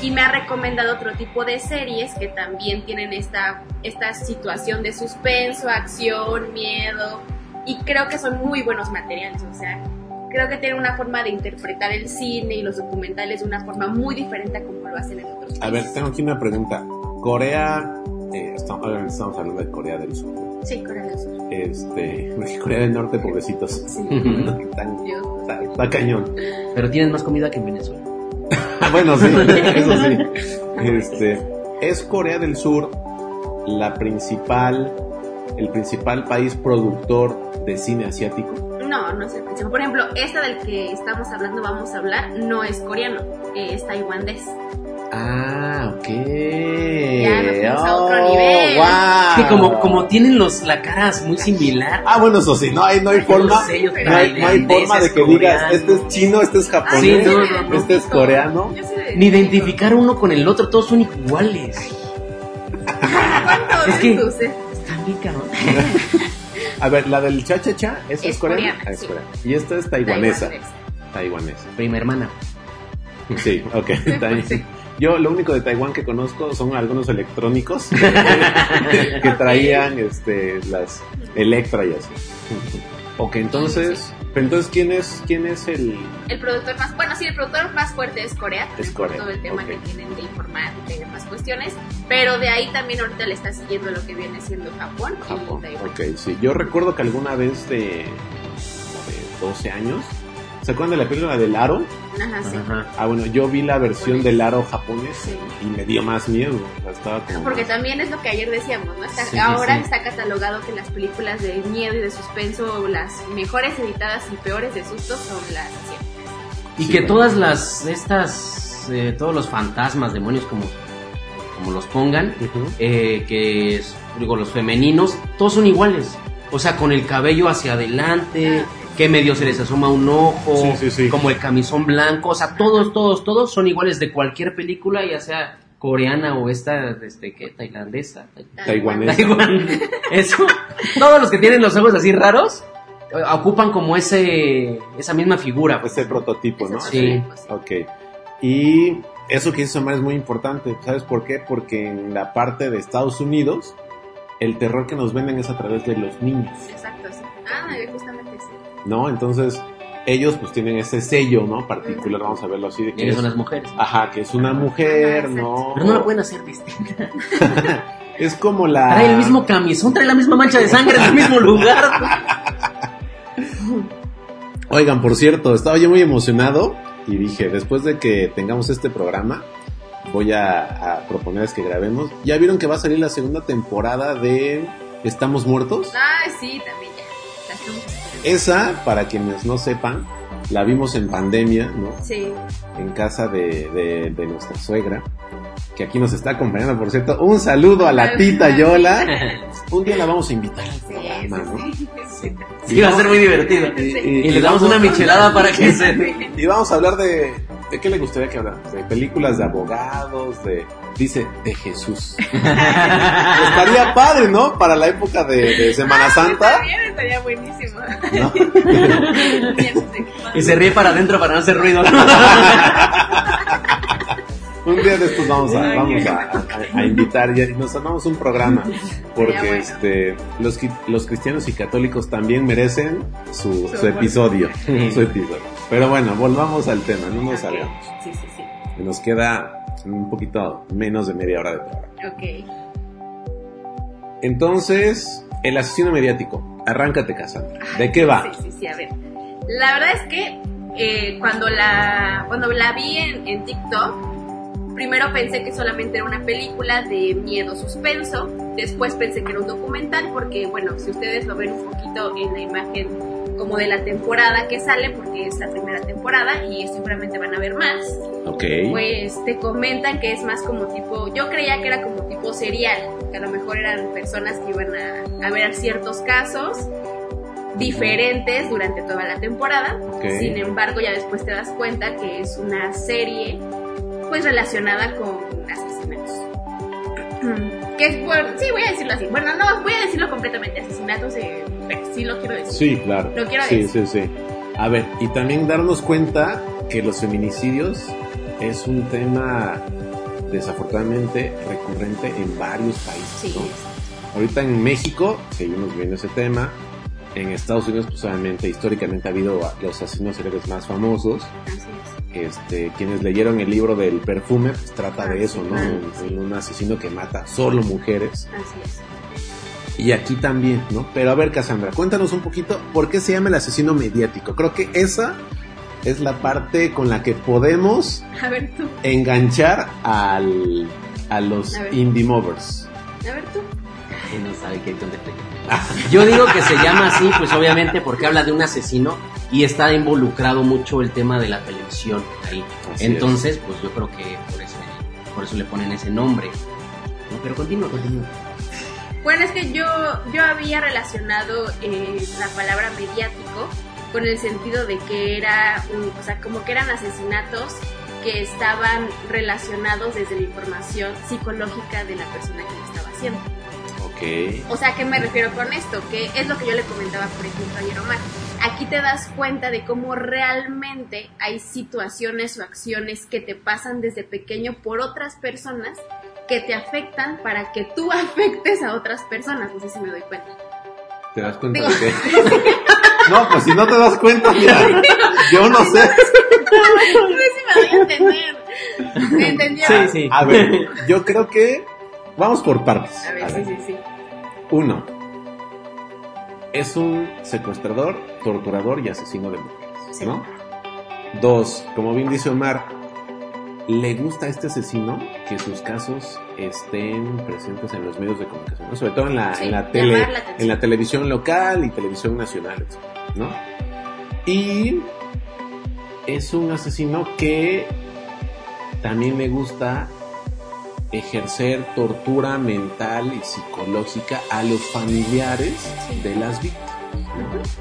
[SPEAKER 4] Y me ha recomendado otro tipo de series que también tienen esta, esta situación de suspenso, acción, miedo. Y creo que son muy buenos materiales. O sea, creo que tienen una forma de interpretar el cine y los documentales de una forma muy diferente a como lo hacen en otros países.
[SPEAKER 5] A ver, tengo aquí una pregunta. Corea, eh, estamos, estamos hablando de Corea del Sur.
[SPEAKER 4] Sí, Corea del Sur.
[SPEAKER 5] Este, porque Corea del Norte, pobrecitos.
[SPEAKER 4] Sí.
[SPEAKER 5] Tan-
[SPEAKER 4] Dios.
[SPEAKER 5] está, está cañón.
[SPEAKER 6] Pero tienen más comida que en Venezuela.
[SPEAKER 5] Bueno, sí, eso sí. Este, ¿es Corea del Sur la principal, el principal país productor de cine asiático?
[SPEAKER 4] No, no es el principio. Por ejemplo, esta del que estamos hablando, vamos a hablar, no es coreano, es taiwanés.
[SPEAKER 5] Ah, ok.
[SPEAKER 4] Ya nos fuimos a otro nivel.
[SPEAKER 5] guau.
[SPEAKER 6] Es que como, como tienen los, la cara muy similar.
[SPEAKER 5] Ah, bueno, eso sí, no hay, no hay forma,
[SPEAKER 6] sellos
[SPEAKER 5] no hay, no hay forma de que
[SPEAKER 6] tailandeses,
[SPEAKER 5] digas, este es chino, este es japonés,
[SPEAKER 6] Sí, no, no, no.
[SPEAKER 5] este es coreano.
[SPEAKER 6] Ni identificar uno con el otro, todos son iguales.
[SPEAKER 4] ¿Cuántos
[SPEAKER 6] Es que-
[SPEAKER 4] eh?
[SPEAKER 6] Están bien cabrón.
[SPEAKER 5] A ver, la del cha-cha-cha, ¿esa es,
[SPEAKER 4] Es
[SPEAKER 5] coreana?
[SPEAKER 4] coreana,
[SPEAKER 5] Ah, es
[SPEAKER 4] sí.
[SPEAKER 5] coreana. Y esta es taiwanesa.
[SPEAKER 4] Taiwanés.
[SPEAKER 5] Taiwanesa.
[SPEAKER 6] Prima hermana.
[SPEAKER 5] Sí, ok.
[SPEAKER 4] Sí.
[SPEAKER 5] Yo lo único de Taiwán que conozco son algunos electrónicos que traían este las Electra y así. Ok, entonces, pero entonces quién es quién es el
[SPEAKER 4] El productor más, bueno, sí, el productor más fuerte es Corea,
[SPEAKER 5] Es Corea,
[SPEAKER 4] todo el tema
[SPEAKER 5] ok.
[SPEAKER 4] que tienen de informática y demás cuestiones, pero de ahí también ahorita le está siguiendo lo que viene siendo Japón,
[SPEAKER 5] Japón?
[SPEAKER 4] y Taiwán.
[SPEAKER 5] Ok, sí. Yo recuerdo que alguna vez de, de 12 años, ¿se acuerdan de la película del Aro?
[SPEAKER 4] Ajá, sí.
[SPEAKER 6] Ajá.
[SPEAKER 5] Ah, bueno, yo vi la versión del Aro japonés
[SPEAKER 4] Sí.
[SPEAKER 5] y me dio más miedo. O sea, estaba como
[SPEAKER 4] Porque
[SPEAKER 5] más-
[SPEAKER 4] también es lo que ayer decíamos, ¿no? Está-
[SPEAKER 6] Sí,
[SPEAKER 4] ahora
[SPEAKER 6] sí.
[SPEAKER 4] está catalogado que las películas de miedo y de suspenso, las mejores editadas y peores de susto son las asiáticas.
[SPEAKER 6] Y
[SPEAKER 5] Sí,
[SPEAKER 6] que
[SPEAKER 5] bueno.
[SPEAKER 6] todas las, estas, eh, todos los fantasmas, demonios, como, como los pongan,
[SPEAKER 5] Ujú.
[SPEAKER 6] eh, que es, digo, los femeninos, todos son iguales. O sea, con el cabello hacia adelante,
[SPEAKER 4] Ah.
[SPEAKER 6] Que medio se les asoma un ojo,
[SPEAKER 5] Sí, sí, sí.
[SPEAKER 6] como el camisón blanco, o sea, todos, todos, todos son iguales de cualquier película, ya sea coreana o esta, este, ¿qué? Tailandesa.
[SPEAKER 5] Taiwanés.
[SPEAKER 6] Taiwán. Eso, todos los que tienen los ojos así raros, eh, ocupan como ese, esa misma figura. pues.
[SPEAKER 5] Ese prototipo, ¿no?
[SPEAKER 6] Sí.
[SPEAKER 5] Ok. Y eso que Omar es muy importante. ¿Sabes por qué? Porque en la parte de Estados Unidos, el terror que nos venden es a través de los niños,
[SPEAKER 4] Exacto, sí. Ah, justamente sí.
[SPEAKER 5] ¿No? Entonces, ellos pues tienen ese sello, ¿no? Particular, vamos a verlo así, de que
[SPEAKER 6] ellos
[SPEAKER 5] es,
[SPEAKER 6] son las mujeres.
[SPEAKER 5] ajá, que es una mujer,
[SPEAKER 4] Ajá,
[SPEAKER 5] ¿no?
[SPEAKER 6] Pero no la pueden hacer distinta.
[SPEAKER 5] Es como la...
[SPEAKER 6] Trae el mismo camisón, trae la misma mancha de sangre en el mismo lugar.
[SPEAKER 5] Oigan, por cierto, estaba yo muy emocionado y dije, después de que tengamos este programa, voy a, a proponerles que grabemos. ¿Ya vieron que va a salir la segunda temporada de Estamos Muertos?
[SPEAKER 4] Ah, sí, también ya.
[SPEAKER 5] Esa, para quienes no sepan, la vimos en pandemia, ¿no?
[SPEAKER 4] Sí.
[SPEAKER 5] En casa de, de- de nuestra suegra, que aquí nos está acompañando, por cierto. Un saludo a la tita Yola. Un día la vamos a invitar al
[SPEAKER 4] Sí,
[SPEAKER 5] programa, ¿no?
[SPEAKER 4] sí, sí.
[SPEAKER 6] Sí, va a ser muy divertido.
[SPEAKER 5] Y,
[SPEAKER 6] Y le damos una michelada para que se...
[SPEAKER 5] y vamos a hablar de ¿De qué le gustaría que habláramos? De películas de abogados, de... Dice, de Jesús. Estaría padre, ¿no? Para la época de, de Semana Santa.
[SPEAKER 4] También estaría buenísimo.
[SPEAKER 6] Y se ríe para adentro para no hacer ruido.
[SPEAKER 5] Un día de estos vamos a, vamos a, a- a invitar y y nos armamos un programa porque
[SPEAKER 4] bueno.
[SPEAKER 5] este los, los cristianos y católicos también merecen su,
[SPEAKER 4] Su
[SPEAKER 5] su episodio, su episodio. Pero bueno, volvamos al tema, no nos salgamos.
[SPEAKER 4] Sí, sí, sí.
[SPEAKER 5] Nos queda un poquito menos de media hora de programa.
[SPEAKER 4] Ok.
[SPEAKER 5] Entonces, el asesino mediático. Arráncate, Cassandra. ¿De qué va?
[SPEAKER 4] Sí, sí, sí, a ver. La verdad es que eh, cuando, la, cuando la vi en, en TikTok, primero pensé que solamente era una película de miedo suspenso, después pensé que era un documental, porque bueno, si ustedes lo ven un poquito en la imagen como de la temporada que sale, porque es la primera temporada y seguramente van a ver más,
[SPEAKER 5] Ok.
[SPEAKER 4] pues te comentan que es más como tipo, yo creía que era como tipo serial, que a lo mejor eran personas que iban a, a ver ciertos casos diferentes durante toda la temporada.
[SPEAKER 5] Ok.
[SPEAKER 4] Sin embargo, ya después te das cuenta que es una serie pues relacionada con asesinatos. Que es, bueno, sí, voy a decirlo así. Bueno, no, voy a decirlo completamente, asesinatos, eh, sí lo quiero decir.
[SPEAKER 5] Sí, claro.
[SPEAKER 4] Lo quiero
[SPEAKER 5] sí,
[SPEAKER 4] decir.
[SPEAKER 5] sí, sí. A ver, y también darnos cuenta que los feminicidios es un tema desafortunadamente recurrente en varios países.
[SPEAKER 4] Sí,
[SPEAKER 5] ¿no? Ahorita en México seguimos viendo ese tema. En Estados Unidos, pues obviamente, históricamente ha habido los asesinos seriales más famosos.
[SPEAKER 4] así es.
[SPEAKER 5] Este, quienes leyeron el libro del perfume, pues trata
[SPEAKER 4] Ah,
[SPEAKER 5] de eso, ¿no? Un- asesino que mata solo mujeres.
[SPEAKER 4] Así es.
[SPEAKER 5] Y aquí también, ¿no? Pero a ver, Cassandra, cuéntanos un poquito por qué se llama el asesino mediático. Creo que esa es la parte con la que podemos
[SPEAKER 4] A ver tú,
[SPEAKER 5] enganchar al, a los
[SPEAKER 4] A ver.
[SPEAKER 5] indie movers.
[SPEAKER 4] a ver tú.
[SPEAKER 6] Ay, no sabe qué contesté. Yo digo que se llama así, pues obviamente porque habla de un asesino y está involucrado mucho el tema de la televisión ahí.
[SPEAKER 5] Así
[SPEAKER 6] Entonces, pues yo creo que por eso, por eso le ponen ese nombre. No, pero continúa, continúa.
[SPEAKER 4] Bueno, es que yo, yo había relacionado eh, la palabra mediático con el sentido de que era, un- o sea, como que eran asesinatos que estaban relacionados desde la información psicológica de la persona que lo estaba haciendo.
[SPEAKER 5] Ok.
[SPEAKER 4] O sea, ¿a qué me refiero con esto? Que es lo que yo le comentaba, por ejemplo, ayer Omar. Aquí te das cuenta de cómo realmente hay situaciones o acciones que te pasan desde pequeño por otras personas que te afectan para que tú afectes a otras personas. No sé si me doy cuenta.
[SPEAKER 5] ¿Te das cuenta
[SPEAKER 4] Digo-
[SPEAKER 5] de qué? No, pues si no te das cuenta, mira, yo no sé.
[SPEAKER 4] No sé si me doy a entender. ¿Me entendió?
[SPEAKER 6] Sí, sí.
[SPEAKER 5] A ver, yo creo que vamos por partes.
[SPEAKER 4] A ver,
[SPEAKER 5] A
[SPEAKER 4] sí,
[SPEAKER 5] ver.
[SPEAKER 4] sí, sí.
[SPEAKER 5] Uno, es un secuestrador, torturador y asesino de mujeres,
[SPEAKER 4] Sí.
[SPEAKER 5] ¿no? Dos, como bien dice Omar, le gusta a este asesino que sus casos estén presentes en los medios de comunicación, ¿no? sobre todo en la,
[SPEAKER 4] Sí,
[SPEAKER 5] en la
[SPEAKER 4] llamar
[SPEAKER 5] tele,
[SPEAKER 4] la
[SPEAKER 5] en la televisión local y televisión nacional, ¿no? Y es un asesino que también le gusta ejercer tortura mental y psicológica a los familiares
[SPEAKER 4] Sí.
[SPEAKER 5] de las víctimas.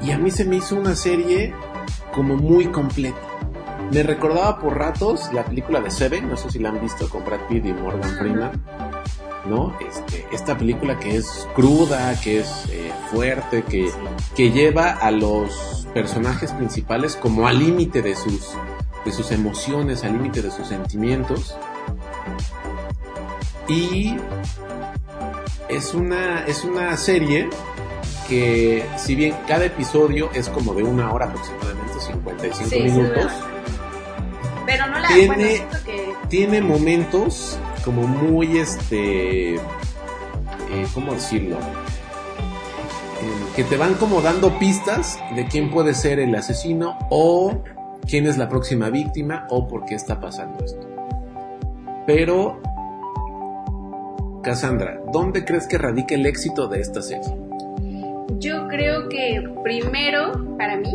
[SPEAKER 5] Y a mí se me hizo una serie como muy completa. Me recordaba por ratos la película de Seven, no sé si la han visto con Brad Pitt y Morgan Freeman, ¿no? Este, esta película que es cruda, que es eh, fuerte, que, que lleva a los personajes principales como al límite de sus, de sus emociones, al límite de sus sentimientos. Y es una, es una serie que si bien cada episodio es como de una hora aproximadamente, 55
[SPEAKER 4] Sí, sí,
[SPEAKER 5] minutos,
[SPEAKER 4] Pero no la
[SPEAKER 5] Tiene-
[SPEAKER 4] bueno, que
[SPEAKER 5] tiene momentos como muy este eh, cómo decirlo Eh, que te van como dando pistas de quién puede ser el asesino o quién es la próxima víctima o por qué está pasando esto pero Cassandra, ¿dónde crees que radica el éxito de esta serie?
[SPEAKER 4] yo creo que primero, para mí,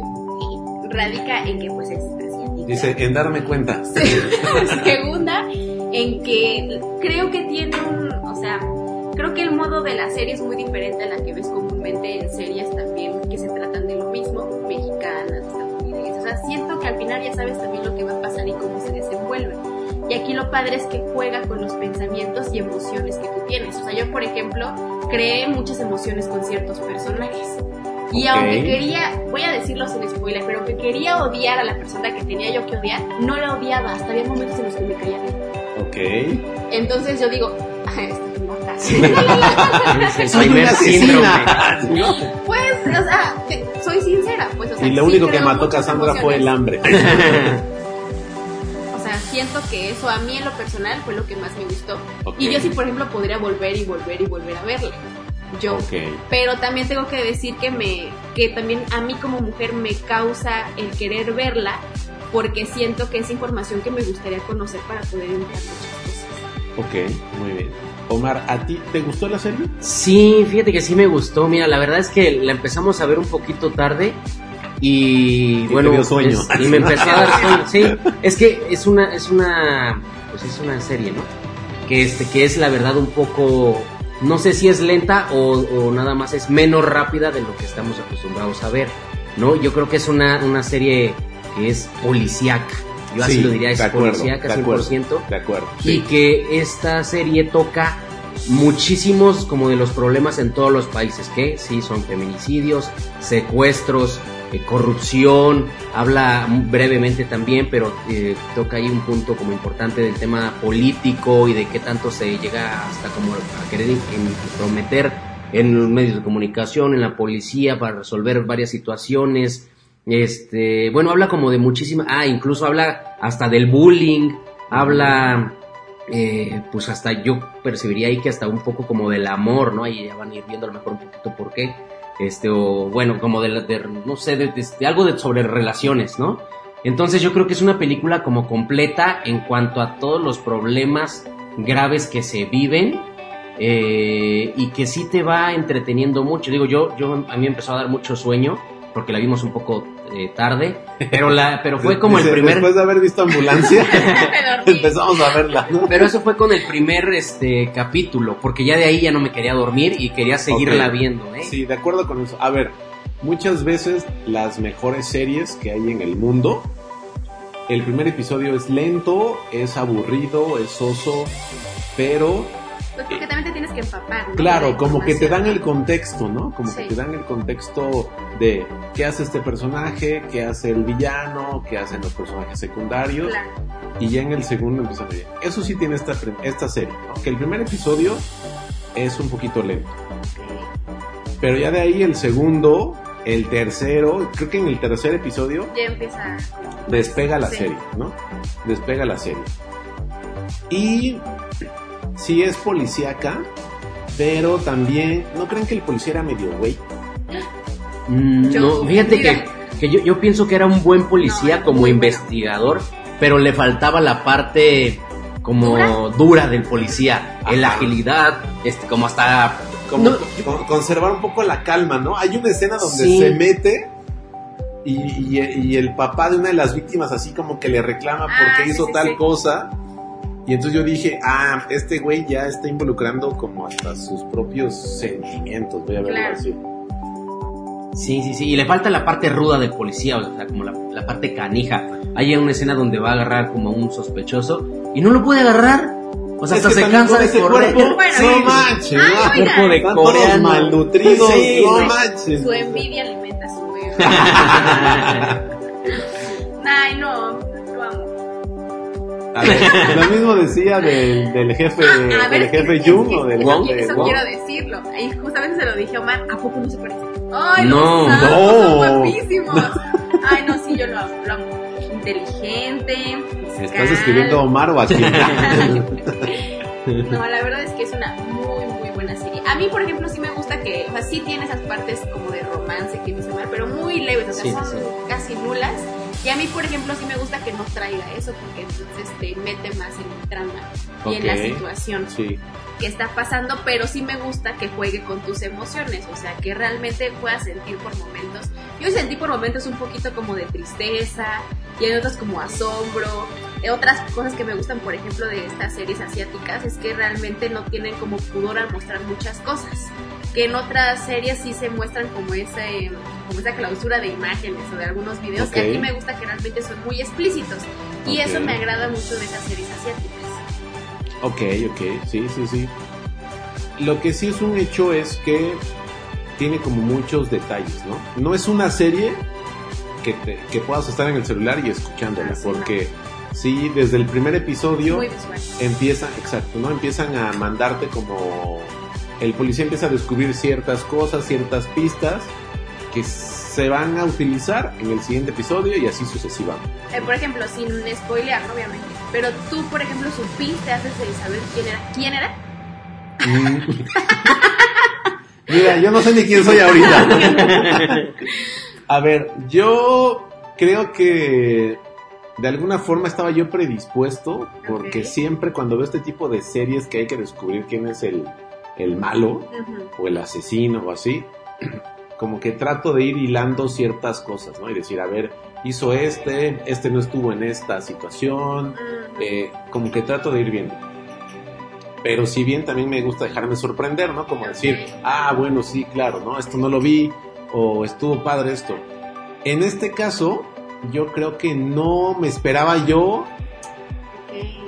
[SPEAKER 4] radica en que pues es asiática.
[SPEAKER 5] Dice, en darme cuenta.
[SPEAKER 4] Segunda, en que creo que tiene un, o sea, creo que el modo de la serie es muy diferente a la que ves comúnmente en series también que se tratan de lo mismo, sea, siento que al final ya sabes también lo que va a pasar y cómo se desenvuelve. Y aquí lo padre es que juega con los pensamientos y emociones que tú tienes. O sea, yo, por ejemplo, creé muchas emociones con ciertos personajes. Y
[SPEAKER 5] Ok.
[SPEAKER 4] aunque quería, voy a decirlo sin spoiler, pero aunque quería odiar a la persona que tenía yo que odiar, no la odiaba. Hasta había momentos en los que me caía bien.
[SPEAKER 5] Ok.
[SPEAKER 4] Entonces yo digo, "Ay, esto es mortal".
[SPEAKER 6] Es el
[SPEAKER 5] Soy una asesina.
[SPEAKER 4] Pues, o sea, pues, o sea,
[SPEAKER 5] Y lo
[SPEAKER 4] sí
[SPEAKER 5] único que mató Cassandra fue el hambre.
[SPEAKER 4] O sea, siento que eso a mí en lo personal fue lo que más me gustó. Y yo sí, por ejemplo, podría volver y volver y volver a verla. Yo. Pero también tengo que decir que me, que también a mí como mujer me causa el querer verla porque siento que es información que me gustaría conocer para poder entender muchas cosas.
[SPEAKER 5] Ok, muy bien. Omar, ¿a ti te gustó la serie?
[SPEAKER 6] Sí, fíjate que sí me gustó. Mira, la verdad es que la empezamos a ver un poquito tarde y,
[SPEAKER 5] Y te
[SPEAKER 6] bueno,
[SPEAKER 5] dio sueño.
[SPEAKER 6] y me empezó a dar sueño. Sí, es que es una, es una, pues es una serie, ¿no? Que este, que es la verdad un poco, no sé si es lenta o, o nada más es menos rápida de lo que estamos acostumbrados a ver, ¿no? Yo creo que es una, una serie que es policíaca. Yo así
[SPEAKER 5] Sí,
[SPEAKER 6] lo diría, es policíaca
[SPEAKER 5] de acuerdo,
[SPEAKER 6] 100%.
[SPEAKER 5] De acuerdo.
[SPEAKER 6] y que esta serie toca muchísimos como de los problemas en todos los países, que sí son feminicidios, secuestros, eh, corrupción, habla brevemente también, pero eh, toca ahí un punto como importante del tema político y de qué tanto se llega hasta como a querer prometer en los medios de comunicación, en la policía, para resolver varias situaciones. Este, bueno, habla como de muchísima, ah, incluso habla hasta del bullying, habla, eh, pues hasta yo percibiría ahí que hasta un poco como del amor, ¿no? Ahí ya van a ir viendo a lo mejor un poquito por qué, este, o bueno, como de, de no sé, de algo de, sobre relaciones, ¿no? Entonces yo creo que es una película como completa en cuanto a todos los problemas graves que se viven eh, y que sí te va entreteniendo mucho. Digo, yo, yo a mí me empezó a dar mucho sueño porque la vimos un poco eh, tarde, pero la, pero fue como el primer,
[SPEAKER 5] Después de haber visto Ambulancia, empezamos a verla, ¿no?
[SPEAKER 6] pero eso fue con el primer este capítulo, porque ya de ahí ya no me quería dormir y quería seguirla viendo, ¿eh?
[SPEAKER 5] Sí, de acuerdo con eso. A ver, muchas veces las mejores series que hay en el mundo, el primer episodio es lento, es aburrido, es soso, pero
[SPEAKER 4] Pues porque también te tienes que empapar. ¿no?
[SPEAKER 5] claro, como que te dan el contexto, ¿no? Como que te dan el contexto de qué hace este personaje, qué hace el villano, qué hacen los personajes secundarios.
[SPEAKER 4] Claro.
[SPEAKER 5] y ya en el segundo empieza muy bien. Eso sí tiene esta, esta serie, ¿no? que el primer episodio es un poquito lento, pero ya de ahí el segundo, el tercero, creo que en el tercer episodio
[SPEAKER 4] Ya empieza.
[SPEAKER 5] despega la
[SPEAKER 4] Sí.
[SPEAKER 5] serie, ¿no? Despega la serie. Y sí es policíaca, pero también, ¿no creen que el policía era medio güey?
[SPEAKER 6] Mm,
[SPEAKER 4] Yo-
[SPEAKER 6] no, fíjate que, que yo, yo pienso que era un buen policía
[SPEAKER 4] No,
[SPEAKER 6] como
[SPEAKER 4] bueno.
[SPEAKER 6] investigador, pero le faltaba la parte como
[SPEAKER 4] ¿Dura?
[SPEAKER 6] dura, del policía,
[SPEAKER 5] Ajá.
[SPEAKER 6] la agilidad, este, como hasta
[SPEAKER 5] Como
[SPEAKER 6] No,
[SPEAKER 5] con- conservar un poco la calma, ¿no? Hay una escena donde
[SPEAKER 6] Sí.
[SPEAKER 5] se mete y, y- y el papá de una de las víctimas así como que le reclama
[SPEAKER 4] Ah,
[SPEAKER 5] porque
[SPEAKER 4] sí,
[SPEAKER 5] hizo
[SPEAKER 4] sí,
[SPEAKER 5] tal
[SPEAKER 4] sí.
[SPEAKER 5] cosa. Y entonces yo dije, ah, este güey ya está involucrando como hasta sus propios sentimientos, voy a verlo
[SPEAKER 4] Claro.
[SPEAKER 5] así.
[SPEAKER 6] Sí, sí, sí. Y le falta la parte ruda del policía, o sea, como la, la parte canija. Hay una escena donde va a agarrar como a un sospechoso y no lo puede agarrar. O sea,
[SPEAKER 5] Es
[SPEAKER 6] hasta se cansa de
[SPEAKER 5] ese
[SPEAKER 6] correr.
[SPEAKER 5] cuerpo,
[SPEAKER 4] Bueno,
[SPEAKER 5] no
[SPEAKER 4] sí.
[SPEAKER 5] manches,
[SPEAKER 4] Ay,
[SPEAKER 5] no.
[SPEAKER 6] Cuerpo de coreano.
[SPEAKER 5] malnutridos,
[SPEAKER 6] Sí,
[SPEAKER 5] no manches.
[SPEAKER 4] Su envidia alimenta su ego. Ay, no,
[SPEAKER 5] ver, lo mismo decía del, del jefe,
[SPEAKER 4] Ah, ver,
[SPEAKER 5] del
[SPEAKER 4] es
[SPEAKER 5] jefe
[SPEAKER 4] es
[SPEAKER 5] Jung
[SPEAKER 4] que-
[SPEAKER 5] o del
[SPEAKER 4] eso,
[SPEAKER 5] jefe
[SPEAKER 4] eso
[SPEAKER 5] Wong.
[SPEAKER 4] quiero decirlo. Y justamente se lo dije a Omar, ¿a poco no se parece? Ay,
[SPEAKER 6] No,
[SPEAKER 4] los
[SPEAKER 5] no.
[SPEAKER 4] son guapísimos. Ay, no, sí, yo lo amo, lo amo. Inteligente.
[SPEAKER 5] ¿Estás escribiendo a Omar o a quién?
[SPEAKER 4] No, la verdad es que es una muy, muy buena serie. A mí, por ejemplo, sí me gusta que, o sea, sí tiene esas partes como de romance que dice Omar, pero muy leves, o sea,
[SPEAKER 6] Sí,
[SPEAKER 4] son
[SPEAKER 6] sí.
[SPEAKER 4] casi nulas. Y a mí, por ejemplo, sí me gusta que no traiga eso, porque entonces te mete más en el trama y en la situación
[SPEAKER 5] Sí.
[SPEAKER 4] que está pasando, pero sí me gusta que juegue con tus emociones, o sea, que realmente puedas sentir por momentos. Yo sentí por momentos un poquito como de tristeza, y hay otros como asombro. Eh, Otras cosas que me gustan, por ejemplo, de estas series asiáticas es que realmente no tienen como pudor al mostrar muchas cosas. Que en otras series sí se muestran como ese como esa clausura de imágenes o de algunos videos
[SPEAKER 5] Ok.
[SPEAKER 4] y aquí me gusta que realmente son muy explícitos y
[SPEAKER 5] Ok.
[SPEAKER 4] eso me agrada mucho de esas series asiáticas.
[SPEAKER 5] Ok, ok, sí, sí, sí. Lo que sí es un hecho es que tiene como muchos detalles, ¿no? No es una serie que, te- que puedas estar en el celular y escuchándola,
[SPEAKER 4] Ah, sí,
[SPEAKER 5] porque sí, desde el primer episodio empiezan, exacto, ¿no? Empiezan a mandarte como... El policía empieza a descubrir ciertas cosas, ciertas pistas que se van a utilizar en el siguiente episodio y así sucesivamente.
[SPEAKER 4] Eh, por ejemplo, sin spoilear, obviamente. Pero tú, por ejemplo, supiste antes de saber quién era. ¿Quién era?
[SPEAKER 5] Mm. Mira, yo no sé ni quién soy ahorita. A ver, yo creo que de alguna forma estaba yo predispuesto, porque siempre cuando veo este tipo de series que hay que descubrir quién es el, el malo o el asesino o así, como que trato de ir hilando ciertas cosas, ¿no? Y decir, a ver, hizo este, este no estuvo en esta situación, eh, como que trato de ir viendo. Pero si bien también me gusta dejarme sorprender, ¿no? Como decir, ah, bueno, sí, claro, ¿no? Esto no lo vi, o estuvo padre esto. En este caso, yo creo que no me esperaba yo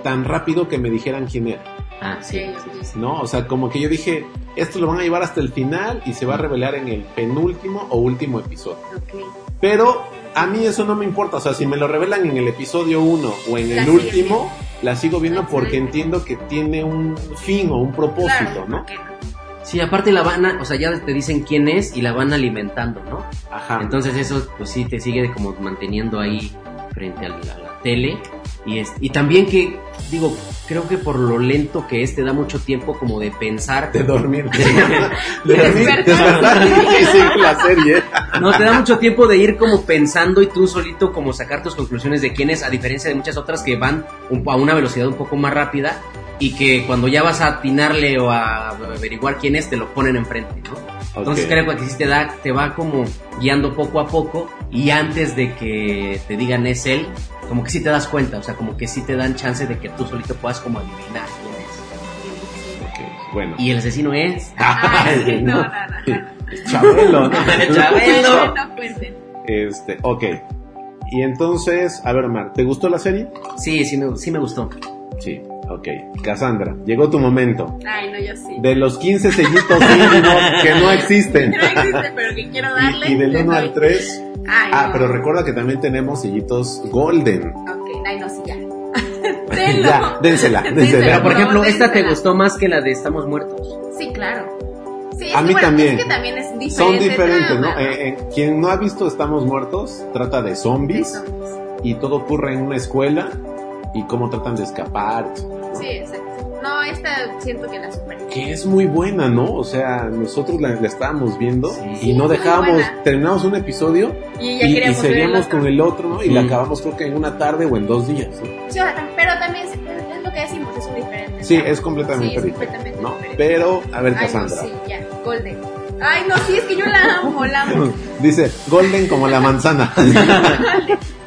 [SPEAKER 5] tan rápido que me dijeran quién era,
[SPEAKER 6] Ah, sí.
[SPEAKER 4] Sí.
[SPEAKER 5] ¿no? O sea, como que yo dije, esto lo van a llevar hasta el final y se va a revelar en el penúltimo o último episodio. Pero a mí eso no me importa, o sea, si me lo revelan en el episodio 1 o en
[SPEAKER 4] La
[SPEAKER 5] el último, la sigo viendo
[SPEAKER 4] La
[SPEAKER 5] porque entiendo que tiene un fin o un propósito,
[SPEAKER 4] Claro,
[SPEAKER 5] ¿no?
[SPEAKER 6] Sí, aparte la van a, o sea, ya te dicen quién es y la van alimentando, ¿no?
[SPEAKER 5] Ajá.
[SPEAKER 6] Entonces eso, pues sí, te sigue como manteniendo ahí frente a la, a la tele. Y, es, y también que, digo, creo que por lo lento que es, te da mucho tiempo como de pensar.
[SPEAKER 5] de dormir.
[SPEAKER 6] De-
[SPEAKER 5] De dormir,
[SPEAKER 4] despertar.
[SPEAKER 5] despertar y seguir la serie.
[SPEAKER 6] No, te da mucho tiempo de ir como pensando y tú solito como sacar tus conclusiones de quién es, a diferencia de muchas otras que van un a una velocidad un poco más rápida y que cuando ya vas a atinarle o a averiguar quién es, te lo ponen enfrente, ¿no? Entonces creo que sí te da, te va como guiando poco a poco y antes de que te digan es él, como que sí te das cuenta, o sea, como que sí te dan chance de que tú solito puedas como adivinar quién es.
[SPEAKER 5] Ok, Bueno.
[SPEAKER 6] Y el asesino es...
[SPEAKER 4] Ay, no,
[SPEAKER 6] No.
[SPEAKER 4] no, no, no.
[SPEAKER 5] Chabelo, ¿no?
[SPEAKER 6] Chabelo.
[SPEAKER 5] Este, ok. Y entonces, a ver, Mar, ¿te gustó la serie?
[SPEAKER 6] Sí, sí me, sí me gustó.
[SPEAKER 5] Sí, ok. Cassandra, llegó tu momento.
[SPEAKER 4] Ay, no, yo sí.
[SPEAKER 5] De los 15 sellitos íntimos que no existen.
[SPEAKER 4] No existe, pero que quiero darle.
[SPEAKER 5] Y, y del
[SPEAKER 4] le
[SPEAKER 5] 1
[SPEAKER 4] doy.
[SPEAKER 5] al 3.
[SPEAKER 4] Ay,
[SPEAKER 5] Ah,
[SPEAKER 4] no.
[SPEAKER 5] pero recuerda que también tenemos sellitos golden.
[SPEAKER 4] Ok, ay, no, sí, ya. Tenlo.
[SPEAKER 5] Ya, dénsela,
[SPEAKER 4] Dénsela.
[SPEAKER 5] dénsela.
[SPEAKER 6] Pero por ejemplo,
[SPEAKER 4] No,
[SPEAKER 6] ¿esta te gustó más que la de Estamos Muertos?
[SPEAKER 4] Sí, claro. Sí, es
[SPEAKER 5] A
[SPEAKER 4] que,
[SPEAKER 5] mí
[SPEAKER 4] bueno,
[SPEAKER 5] también.
[SPEAKER 4] Es que también es diferente.
[SPEAKER 5] Son diferentes, ¿no?
[SPEAKER 4] trama,
[SPEAKER 5] Eh, eh, quien no ha visto Estamos Muertos trata de zombies
[SPEAKER 4] De zombies.
[SPEAKER 5] y todo ocurre en una escuela y cómo tratan de escapar. ¿no?
[SPEAKER 4] Sí, exacto. No, esta siento que la superé.
[SPEAKER 5] Que es muy buena, ¿no? O sea, nosotros la, la estábamos viendo
[SPEAKER 6] Sí.
[SPEAKER 5] y no dejábamos, terminamos un episodio
[SPEAKER 4] Y ya
[SPEAKER 5] y, y seguíamos con el otro, ¿no? Y la acabamos creo que en una tarde o en dos días. ¿no?
[SPEAKER 4] Sí, o sea, pero también es, es lo que decimos, es muy diferente.
[SPEAKER 5] Sí,
[SPEAKER 4] ¿no?
[SPEAKER 5] es completamente
[SPEAKER 4] Sí, es
[SPEAKER 5] diferente.
[SPEAKER 4] completamente
[SPEAKER 5] ¿no?
[SPEAKER 4] diferente.
[SPEAKER 5] Pero, a ver,
[SPEAKER 4] Ay, no,
[SPEAKER 5] Cassandra.
[SPEAKER 4] sí, ya, Golden. Ay, no, sí, es que yo la amo, la amo.
[SPEAKER 5] Dice, golden como la manzana.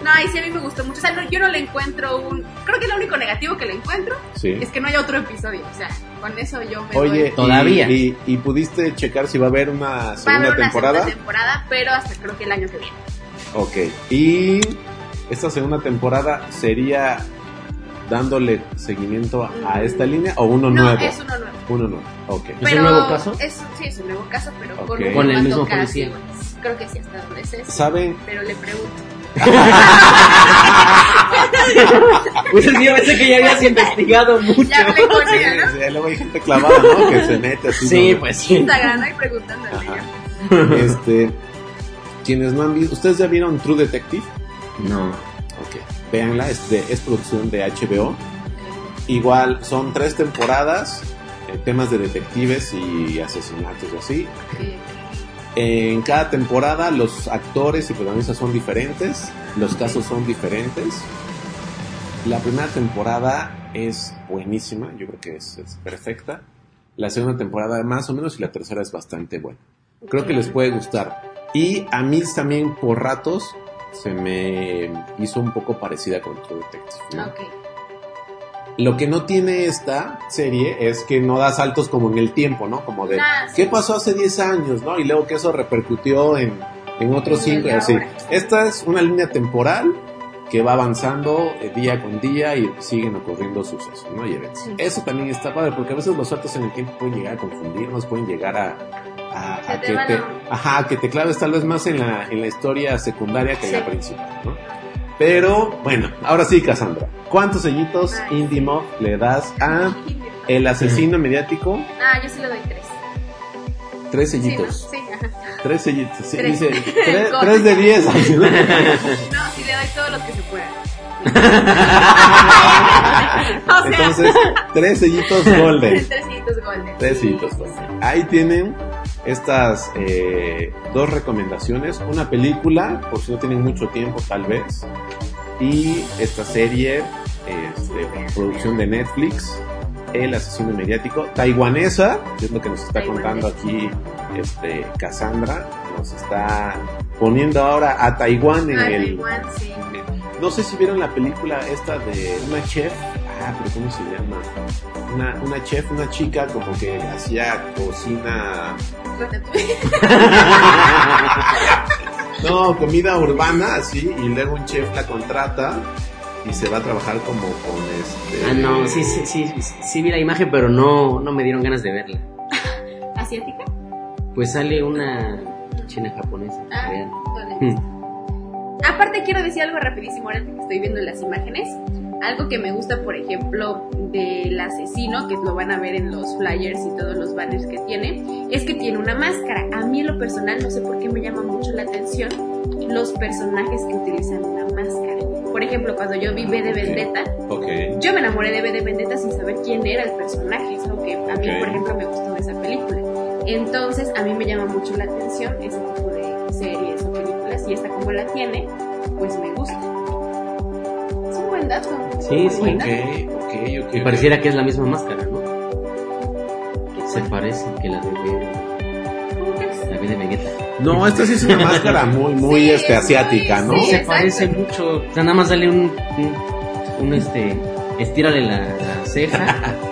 [SPEAKER 4] No, ay, sí, a mí me gustó mucho. O sea, no- yo no le encuentro un. Creo que lo único negativo que le encuentro
[SPEAKER 5] sí.
[SPEAKER 4] es que no haya otro episodio. O sea, con eso yo me
[SPEAKER 5] Oye,
[SPEAKER 4] doy.
[SPEAKER 5] y-
[SPEAKER 6] Todavía.
[SPEAKER 5] Y, y pudiste checar si va a haber una
[SPEAKER 4] Va a haber
[SPEAKER 5] segunda
[SPEAKER 4] una
[SPEAKER 5] temporada?
[SPEAKER 4] segunda temporada, pero hasta creo que el año que viene.
[SPEAKER 5] Ok. Y esta segunda temporada sería dándole seguimiento a, a esta línea o uno
[SPEAKER 4] no,
[SPEAKER 5] nuevo.
[SPEAKER 4] es uno nuevo.
[SPEAKER 5] Uno nuevo. Ok.
[SPEAKER 6] ¿Es un nuevo caso?
[SPEAKER 4] es- sí, es un nuevo caso, pero
[SPEAKER 5] Ok.
[SPEAKER 4] con, un
[SPEAKER 6] Con el mismo policía.
[SPEAKER 4] Creo que sí, hasta donde sé. sí,
[SPEAKER 5] ¿Saben?
[SPEAKER 4] Pero le pregunto.
[SPEAKER 6] Pues yo pensé que ya habías investigado mucho.
[SPEAKER 4] Ya ella, ¿no?
[SPEAKER 5] sí, luego hay gente clavada, ¿no? Que se mete así.
[SPEAKER 6] Sí,
[SPEAKER 5] ¿no?
[SPEAKER 6] pues sí.
[SPEAKER 4] Instagram, ahí preguntándole.
[SPEAKER 5] Ajá. Este, quienes no han visto, ¿ustedes ya vieron True Detective?
[SPEAKER 6] No.
[SPEAKER 5] Ok, véanla, es, de, es producción de HBO. Igual son tres temporadas, eh, temas de detectives y asesinatos y así.
[SPEAKER 4] Sí.
[SPEAKER 5] En cada temporada los actores y protagonistas son diferentes, los casos son diferentes. La primera temporada es buenísima, yo creo que es, es perfecta. La segunda temporada más o menos y la tercera es bastante buena. Creo que les puede gustar. Y a mí también por ratos se me hizo un poco parecida con True Detective. Lo que no tiene esta serie es que no da saltos como en el tiempo, ¿no? Como de,
[SPEAKER 4] Ah, sí.
[SPEAKER 5] ¿qué pasó hace 10 años, no? Y luego que eso repercutió en, en otros
[SPEAKER 4] En el
[SPEAKER 5] 5,
[SPEAKER 4] de
[SPEAKER 5] así. Esta es una línea temporal que va avanzando eh, día con día y siguen ocurriendo sucesos, ¿no? Y eventos.
[SPEAKER 4] Sí.
[SPEAKER 5] Eso también está padre, porque a veces los saltos en el tiempo pueden llegar a confundirnos, pueden llegar a, a, a que te,
[SPEAKER 4] a-
[SPEAKER 5] ajá, que te claves tal vez más en la, en la historia secundaria que en la
[SPEAKER 4] Sí.
[SPEAKER 5] principal, ¿no? Pero, bueno, ahora sí, Cassandra. ¿Cuántos sellitos
[SPEAKER 4] Ay.
[SPEAKER 5] Indie Mob le das a El asesino mediático?
[SPEAKER 4] Ah, yo sí le doy tres.
[SPEAKER 5] Tres
[SPEAKER 4] Sí, ¿no?
[SPEAKER 5] sellitos.
[SPEAKER 4] Sí, ajá.
[SPEAKER 5] Tres sellitos. Sí,
[SPEAKER 4] Tres.
[SPEAKER 5] dice, tres, de diez. ¿no?
[SPEAKER 4] Sí le doy todos los que se puedan. o sea,
[SPEAKER 5] Entonces, tres sellitos golden.
[SPEAKER 4] tres sellitos golden.
[SPEAKER 5] Tres sellitos golden. Ahí tienen estas eh, dos recomendaciones. Una película, por si no tienen mucho tiempo tal vez. Y esta serie, este, producción de Netflix, El asesino mediático, taiwanesa, es lo que nos está contando aquí este, Cassandra. Nos está poniendo ahora a Taiwán en el...
[SPEAKER 4] sí.
[SPEAKER 5] No sé si vieron la película esta de una chef. Ah, pero ¿cómo se llama? Una, una chef, una chica como que hacía cocina. No, comida urbana, así. Y luego un chef la contrata y se va a trabajar como con este.
[SPEAKER 6] Ah, no, sí, sí, sí, sí, sí vi la imagen, pero no, no me dieron ganas de verla.
[SPEAKER 4] ¿Asiática?
[SPEAKER 6] Pues sale una china japonesa.
[SPEAKER 4] Ah, vale.
[SPEAKER 6] Hmm.
[SPEAKER 4] Aparte quiero decir algo rapidísimo ahora que estoy viendo las imágenes. Algo que me gusta, por ejemplo, del asesino, que lo van a ver en los flyers y todos los banners que tiene, es que tiene una máscara. A mí en lo personal no sé por qué me llama mucho la atención los personajes que utilizan una máscara. Por ejemplo, cuando yo vi V de Vendetta, yo me enamoré de V de Vendetta sin saber quién era el personaje. Es algo que a mí, por ejemplo, me gustó de esa película. Entonces, a mí me llama mucho la atención ese tipo de series o películas. Y esta como la tiene, pues me gusta. Buen dato.
[SPEAKER 6] Sí, sí.
[SPEAKER 4] buen
[SPEAKER 5] Ok,
[SPEAKER 4] dato.
[SPEAKER 5] ok, ok.
[SPEAKER 6] Y pareciera que es la misma máscara, ¿no?
[SPEAKER 4] ¿Qué
[SPEAKER 6] Se parece que la de,
[SPEAKER 4] ¿Cómo crees?
[SPEAKER 6] la de Vegeta.
[SPEAKER 5] No, esta sí es una máscara muy, muy
[SPEAKER 4] Sí,
[SPEAKER 5] este,
[SPEAKER 4] es
[SPEAKER 5] asiática,
[SPEAKER 4] muy-
[SPEAKER 5] ¿no?
[SPEAKER 4] sí,
[SPEAKER 6] se
[SPEAKER 4] exacto.
[SPEAKER 6] parece mucho. O sea, nada más dale un, un, un, este, estírale la, la ceja.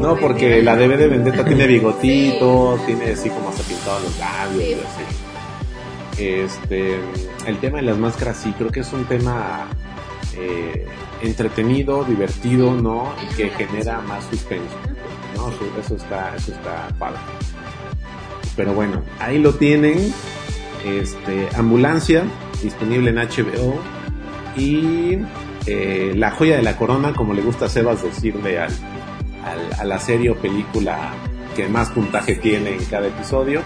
[SPEAKER 5] No, porque la de de Vendetta tiene bigotito, tiene así como hasta pintado los labios
[SPEAKER 4] Sí.
[SPEAKER 5] y así. Este, el tema de las máscaras sí, creo que es un tema eh, entretenido, divertido, ¿no? Y que genera más suspenso, ¿no? Eso, está, eso está padre. Pero bueno, ahí lo tienen. Este, Ambulancia, disponible en HBO. Y eh, La joya de la corona, como le gusta a Sebas decirle al, al- a la serie o película que más puntaje tiene en cada episodio.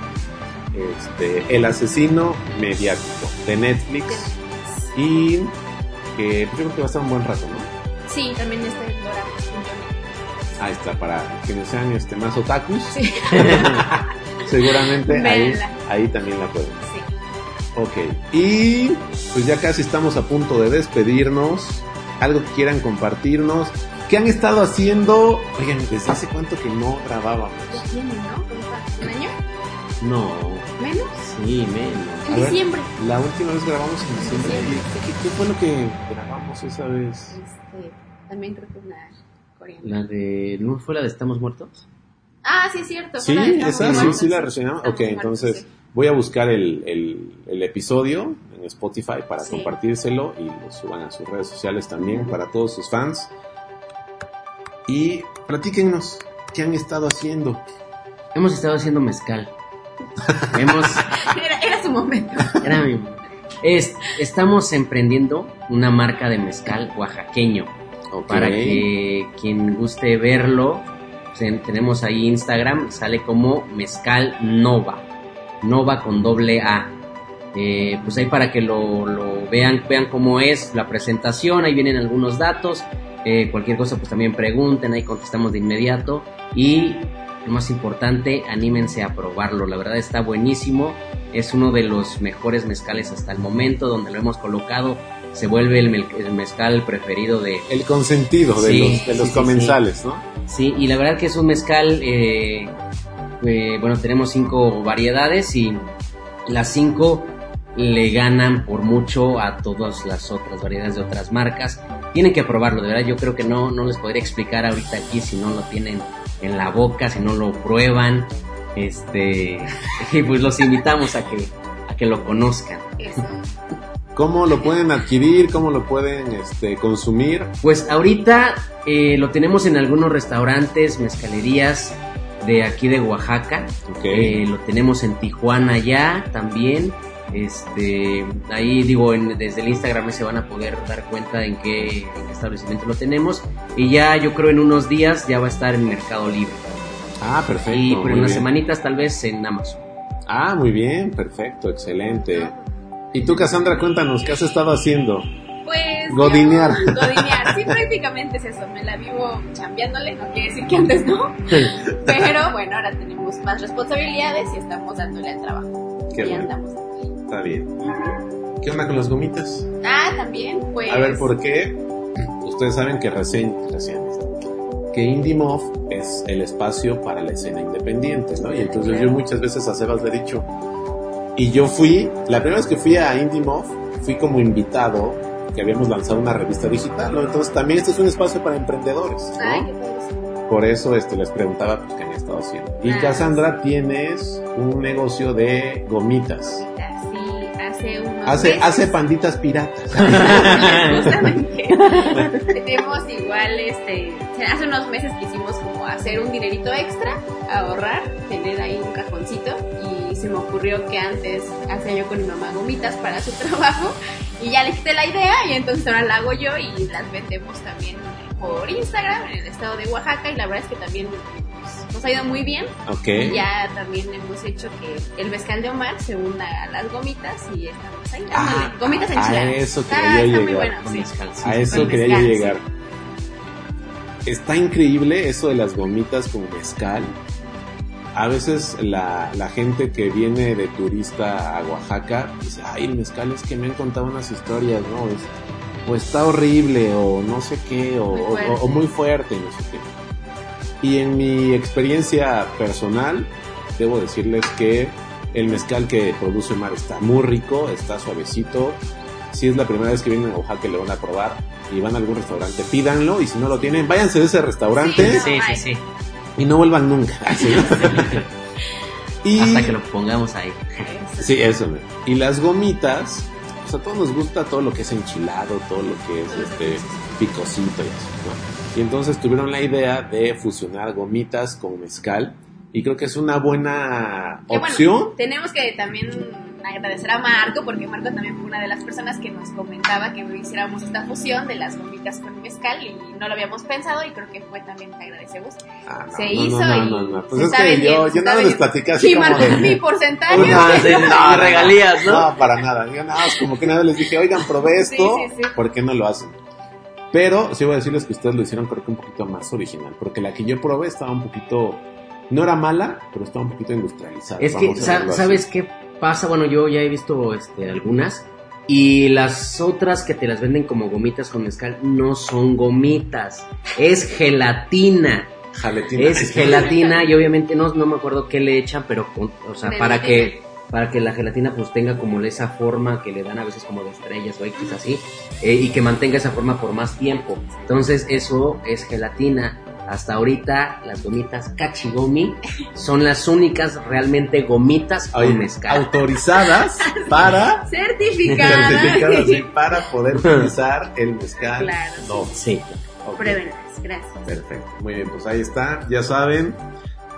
[SPEAKER 5] Este, El asesino mediático de Netflix. Y que pues, yo creo que va a estar un buen rato, ¿no?
[SPEAKER 4] Sí, también está en.
[SPEAKER 5] Ahí está, para quienes sean este, más otakus.
[SPEAKER 4] Sí.
[SPEAKER 5] Seguramente ahí, ahí también la pueden.
[SPEAKER 4] Sí.
[SPEAKER 5] Ok. Y pues ya casi estamos a punto de despedirnos. Algo que quieran compartirnos. ¿Qué han estado haciendo? Oigan, ¿desde hace cuánto que no grabábamos?
[SPEAKER 4] Ya tiene, ¿no? ¿Cómo fue? ¿Un año?
[SPEAKER 6] No,
[SPEAKER 4] ¿Menos?
[SPEAKER 6] sí, menos.
[SPEAKER 4] En
[SPEAKER 5] ver.
[SPEAKER 4] diciembre.
[SPEAKER 5] La última vez grabamos en diciembre.
[SPEAKER 4] Diciembre,
[SPEAKER 5] ¿Qué, qué- qué fue lo que grabamos esa vez?
[SPEAKER 4] Este, también creo que una coreana.
[SPEAKER 6] La de. ¿No fue la de Estamos Muertos?
[SPEAKER 4] Ah, sí, es cierto.
[SPEAKER 5] Sí, esa sí, sí la reseñamos. Ok,
[SPEAKER 4] Muertos,
[SPEAKER 5] entonces
[SPEAKER 4] sí.
[SPEAKER 5] voy a buscar el, el, el episodio en Spotify para
[SPEAKER 4] Sí.
[SPEAKER 5] compartírselo y lo suban a sus redes sociales también para todos sus fans. Y platíquennos qué han estado haciendo.
[SPEAKER 6] Hemos estado haciendo mezcal. Hemos.
[SPEAKER 4] Era, era su momento.
[SPEAKER 6] Era mi- es- estamos emprendiendo una marca de mezcal oaxaqueño. Para que quien guste verlo, ten- tenemos ahí Instagram, sale como Mezcal Nova. Nova con doble A. Eh, pues ahí para que lo, lo vean, vean cómo es la presentación, ahí vienen algunos datos. Eh, cualquier cosa, pues también pregunten, ahí contestamos de inmediato. Y lo más importante, anímense a probarlo. La verdad está buenísimo. Es uno de los mejores mezcales hasta el momento, donde lo hemos colocado. Se vuelve el, mel- el mezcal preferido de,
[SPEAKER 5] El consentido de
[SPEAKER 6] Sí,
[SPEAKER 5] los, de los
[SPEAKER 6] sí, sí,
[SPEAKER 5] comensales, ¿no?
[SPEAKER 6] Sí, y la verdad que es un mezcal, eh, eh, bueno, tenemos cinco variedades y las cinco le ganan por mucho a todas las otras variedades de otras marcas. tienen que probarlo, de verdad. Yo creo que no, no les podría explicar ahorita aquí si no lo tienen en la boca, si no lo prueban. Este, y pues los invitamos a que, a que lo conozcan.
[SPEAKER 4] Eso.
[SPEAKER 5] ¿Cómo lo pueden adquirir? ¿Cómo lo pueden este, consumir?
[SPEAKER 6] Pues ahorita eh, lo tenemos en algunos restaurantes, mezcalerías de aquí de Oaxaca.
[SPEAKER 5] Ok.
[SPEAKER 6] Eh, lo tenemos en Tijuana ya también. Este, ahí digo, en- desde el Instagram se van a poder dar cuenta en qué, en qué establecimiento lo tenemos. Y ya yo creo en unos días ya va a estar en Mercado Libre.
[SPEAKER 5] Ah, perfecto.
[SPEAKER 6] y por
[SPEAKER 5] muy
[SPEAKER 6] unas
[SPEAKER 5] bien.
[SPEAKER 6] semanitas tal vez en Amazon.
[SPEAKER 5] Ah, muy bien, perfecto, excelente. Y tú, Cassandra, cuéntanos, ¿qué has estado haciendo?
[SPEAKER 4] Pues.
[SPEAKER 5] Godinear.
[SPEAKER 4] yo- Godinear. Sí, prácticamente es eso. Me la vivo chambeándole. No quiere decir que antes no. Pero bueno, ahora tenemos más responsabilidades y estamos dándole al trabajo.
[SPEAKER 5] Qué
[SPEAKER 4] y
[SPEAKER 5] bueno.
[SPEAKER 4] andamos.
[SPEAKER 5] Está bien. ¿Qué onda con las gomitas?
[SPEAKER 4] Ah, también, pues.
[SPEAKER 5] A ver, ¿por qué? Ustedes saben que recién, recién que Indie Muff es el espacio para la escena independiente, ¿no? Y entonces yo muchas veces a Sebas le he dicho, y yo fui, la primera vez que fui a Indie Muff, fui como invitado, que habíamos lanzado una revista digital, ¿no? Entonces también este es un espacio para emprendedores,
[SPEAKER 4] Ay,
[SPEAKER 5] ¿no?
[SPEAKER 4] qué padre.
[SPEAKER 5] Por eso este, les preguntaba pues, qué han estado haciendo. Y
[SPEAKER 4] Ah.
[SPEAKER 5] Cassandra, tienes un negocio de gomitas.
[SPEAKER 4] Sí, hace unos
[SPEAKER 5] Hace,
[SPEAKER 4] meses.
[SPEAKER 5] hace panditas piratas.
[SPEAKER 4] Justamente. Tenemos igual, este, hace unos meses quisimos como hacer un dinerito extra, ahorrar, tener ahí un cajoncito y se me ocurrió que antes hacía yo con mi mamá gomitas para su trabajo y ya le quité la idea y entonces ahora la hago yo y las vendemos también por Instagram en el estado de Oaxaca y la verdad es que también pues, nos ha ido muy bien
[SPEAKER 5] ok.
[SPEAKER 4] y ya también hemos hecho que el mezcal de Omar se una a las gomitas y estamos ahí
[SPEAKER 5] Ah,
[SPEAKER 4] gomitas
[SPEAKER 5] a
[SPEAKER 4] enchiladas.
[SPEAKER 5] eso quería
[SPEAKER 4] Ah,
[SPEAKER 5] yo
[SPEAKER 4] está muy
[SPEAKER 5] llegar,
[SPEAKER 4] bueno,
[SPEAKER 6] con
[SPEAKER 4] sí.
[SPEAKER 6] mezcal, sí.
[SPEAKER 5] A eso quería yo
[SPEAKER 4] mezcal,
[SPEAKER 5] llegar. Está increíble eso de las gomitas con mezcal. A veces la, la gente que viene de turista a Oaxaca dice, ay, el mezcal es que me han contado unas historias, ¿no? Es- o está horrible, o no sé qué, o,
[SPEAKER 4] Muy
[SPEAKER 5] o-
[SPEAKER 4] fuerte.
[SPEAKER 5] o muy fuerte, no sé qué. Y en mi experiencia personal, debo decirles que el mezcal que produce Mar está muy rico, está suavecito. Si es la primera vez que vienen a Oaxaca y lo van a probar y van a algún restaurante, pídanlo y si no lo tienen, váyanse de ese restaurante
[SPEAKER 4] Sí,
[SPEAKER 6] Sí, sí,
[SPEAKER 5] y no vuelvan nunca.
[SPEAKER 6] Hasta que lo pongamos ahí.
[SPEAKER 5] Sí, eso. Y las gomitas, pues a todos nos gusta todo lo que es enchilado, todo lo que es este picosito y así, ¿no? Y entonces tuvieron la idea de fusionar gomitas con mezcal y creo que es una buena
[SPEAKER 4] Que bueno,
[SPEAKER 5] opción.
[SPEAKER 4] tenemos que también agradecer a Marco, porque Marco también fue una de las personas que nos comentaba que hiciéramos esta fusión de las gomitas con mezcal y no lo habíamos pensado y creo que fue también, te agradecemos.
[SPEAKER 5] Ah, no,
[SPEAKER 4] se
[SPEAKER 5] no,
[SPEAKER 4] hizo
[SPEAKER 5] no, no,
[SPEAKER 4] y
[SPEAKER 5] no, no. Pues es que yo, yo nada les platicé así
[SPEAKER 4] Sí,
[SPEAKER 5] como
[SPEAKER 4] Marco,
[SPEAKER 5] de-
[SPEAKER 4] mi porcentaje.
[SPEAKER 6] No, de-
[SPEAKER 5] no,
[SPEAKER 6] regalías, ¿no?
[SPEAKER 5] No, para nada. Yo nada más como que nada les dije, oigan, probé
[SPEAKER 4] Sí,
[SPEAKER 5] esto,
[SPEAKER 4] sí, sí.
[SPEAKER 5] ¿por qué no lo hacen? Pero sí voy a decirles que ustedes lo hicieron creo que un poquito más original, porque la que yo probé estaba un poquito, no era mala, pero estaba un poquito industrializada.
[SPEAKER 6] Es que, sa-
[SPEAKER 5] así.
[SPEAKER 6] ¿sabes qué pasa? Bueno, yo ya he visto este, algunas. Y las otras que te las venden como gomitas con mezcal no son gomitas. Es gelatina.
[SPEAKER 5] Jaletina.
[SPEAKER 6] Es gelatina y obviamente no, no me acuerdo qué le echan, pero con- o sea, para que para que la gelatina pues tenga como esa forma que le dan a veces como de estrellas o X así eh, y que mantenga esa forma por más tiempo. Entonces eso es gelatina. Hasta ahorita las gomitas Kachigomi son las únicas realmente gomitas con mezcal.
[SPEAKER 5] autorizadas para
[SPEAKER 4] Certificada.
[SPEAKER 5] certificadas, sí, para poder utilizar el mezcal.
[SPEAKER 4] Claro.
[SPEAKER 5] No.
[SPEAKER 6] Sí.
[SPEAKER 5] Ok.
[SPEAKER 4] Pruébenlas, gracias.
[SPEAKER 5] Perfecto. Muy bien, pues ahí está. Ya saben,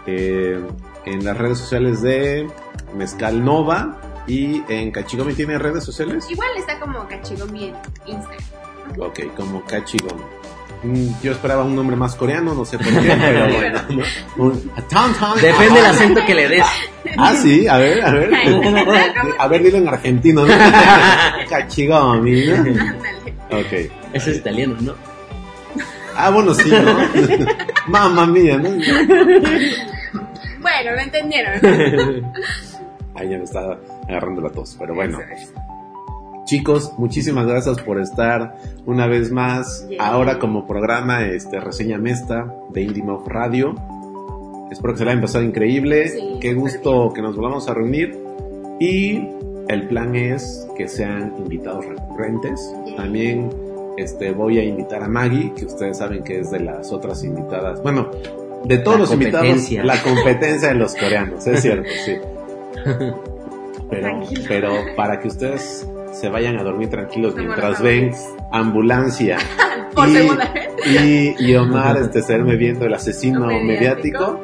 [SPEAKER 5] eh, en las redes sociales de Mezcal Nova y en Cachigomi tiene redes sociales.
[SPEAKER 4] Igual está como Cachigomi en Instagram.
[SPEAKER 5] Ok, como Cachigomi. Mm, Yo esperaba un nombre más coreano, no sé por qué, pero bueno. ¿no? Un- Tan, tan,
[SPEAKER 6] Depende del
[SPEAKER 5] ah.
[SPEAKER 6] acento que le des.
[SPEAKER 5] Ah, sí, a ver, a ver. A ver, dilo en argentino, ¿no? Cachigomi. Ok.
[SPEAKER 6] Ese es italiano, ¿no?
[SPEAKER 5] Ah, bueno, sí, ¿no? Mamma mía, ¿no?
[SPEAKER 4] Bueno, lo entendieron.
[SPEAKER 5] Ahí ya me estaba agarrando la tos, pero bueno. Chicos, muchísimas gracias por estar una vez más
[SPEAKER 4] Yeah.
[SPEAKER 5] ahora como programa este Reseña Mesta de IndieMof Radio. Espero que se la hayan pasado increíble.
[SPEAKER 4] Sí,
[SPEAKER 5] Qué gusto que nos volvamos a reunir. Y el plan es que sean invitados recurrentes.
[SPEAKER 4] Yeah.
[SPEAKER 5] También este, voy a invitar a Maggie, que ustedes saben que es de las otras invitadas. Bueno, de todos
[SPEAKER 6] La
[SPEAKER 5] los invitados, la competencia de los coreanos, es cierto, sí. Pero,
[SPEAKER 4] Tranquilo.
[SPEAKER 5] pero para que ustedes se vayan a dormir tranquilos mientras ven ambulancia
[SPEAKER 4] Por
[SPEAKER 5] y,
[SPEAKER 4] segunda vez.
[SPEAKER 5] y, y Omar este, serme viendo el asesino
[SPEAKER 4] Mediático.
[SPEAKER 5] mediático,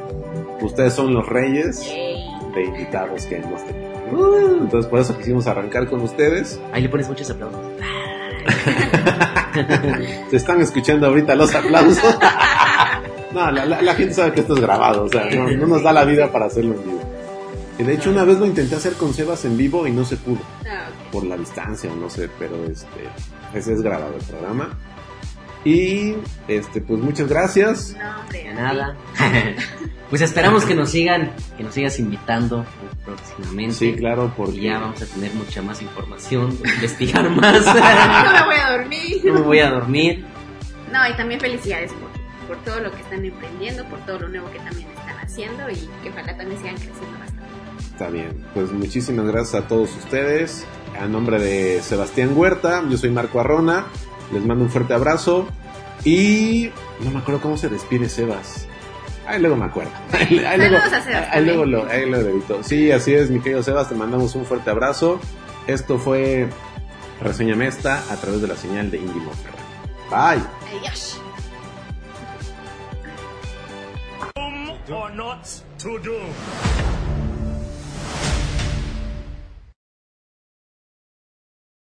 [SPEAKER 5] ustedes son los reyes
[SPEAKER 4] Yay.
[SPEAKER 5] de invitados que hemos tenido. ¿no? Entonces por eso quisimos arrancar con ustedes.
[SPEAKER 6] Ahí le pones muchos aplausos.
[SPEAKER 5] Se están escuchando ahorita los aplausos. No, la, la- la gente sabe que esto es grabado, o sea, no, no nos da la vida para hacerlo en vivo. De hecho una vez lo intenté hacer con Sebas en vivo y no se pudo,
[SPEAKER 4] Ah,
[SPEAKER 5] por la distancia o no sé, pero este, ese es grabado el programa. Y este, pues muchas gracias.
[SPEAKER 4] No, hombre.
[SPEAKER 6] De nada. pues esperamos que nos sigan, que nos sigas invitando próximamente.
[SPEAKER 5] Sí, claro, porque
[SPEAKER 6] Y ya vamos a tener mucha más información, investigar más.
[SPEAKER 4] No me voy a dormir.
[SPEAKER 6] no me voy a dormir.
[SPEAKER 4] No, y también felicidades por, por todo lo que están emprendiendo, por todo lo nuevo que también están haciendo y que ojalá también sigan creciendo bastante.
[SPEAKER 5] Está bien, pues muchísimas gracias a todos ustedes. A nombre de Sebastián Huerta, yo soy Marco Arrona. Les mando un fuerte abrazo. Y no me acuerdo cómo se despide Sebas. Ahí luego me acuerdo. Ahí, ahí luego,
[SPEAKER 4] Saludos a Sebas
[SPEAKER 5] ahí luego lo, ahí lo edito. Sí, así es, mi querido Sebas. Te mandamos un fuerte abrazo. Esto fue Reseña Mesta a través de la señal de Indie. Bye.
[SPEAKER 4] Adiós.
[SPEAKER 1] or not to do.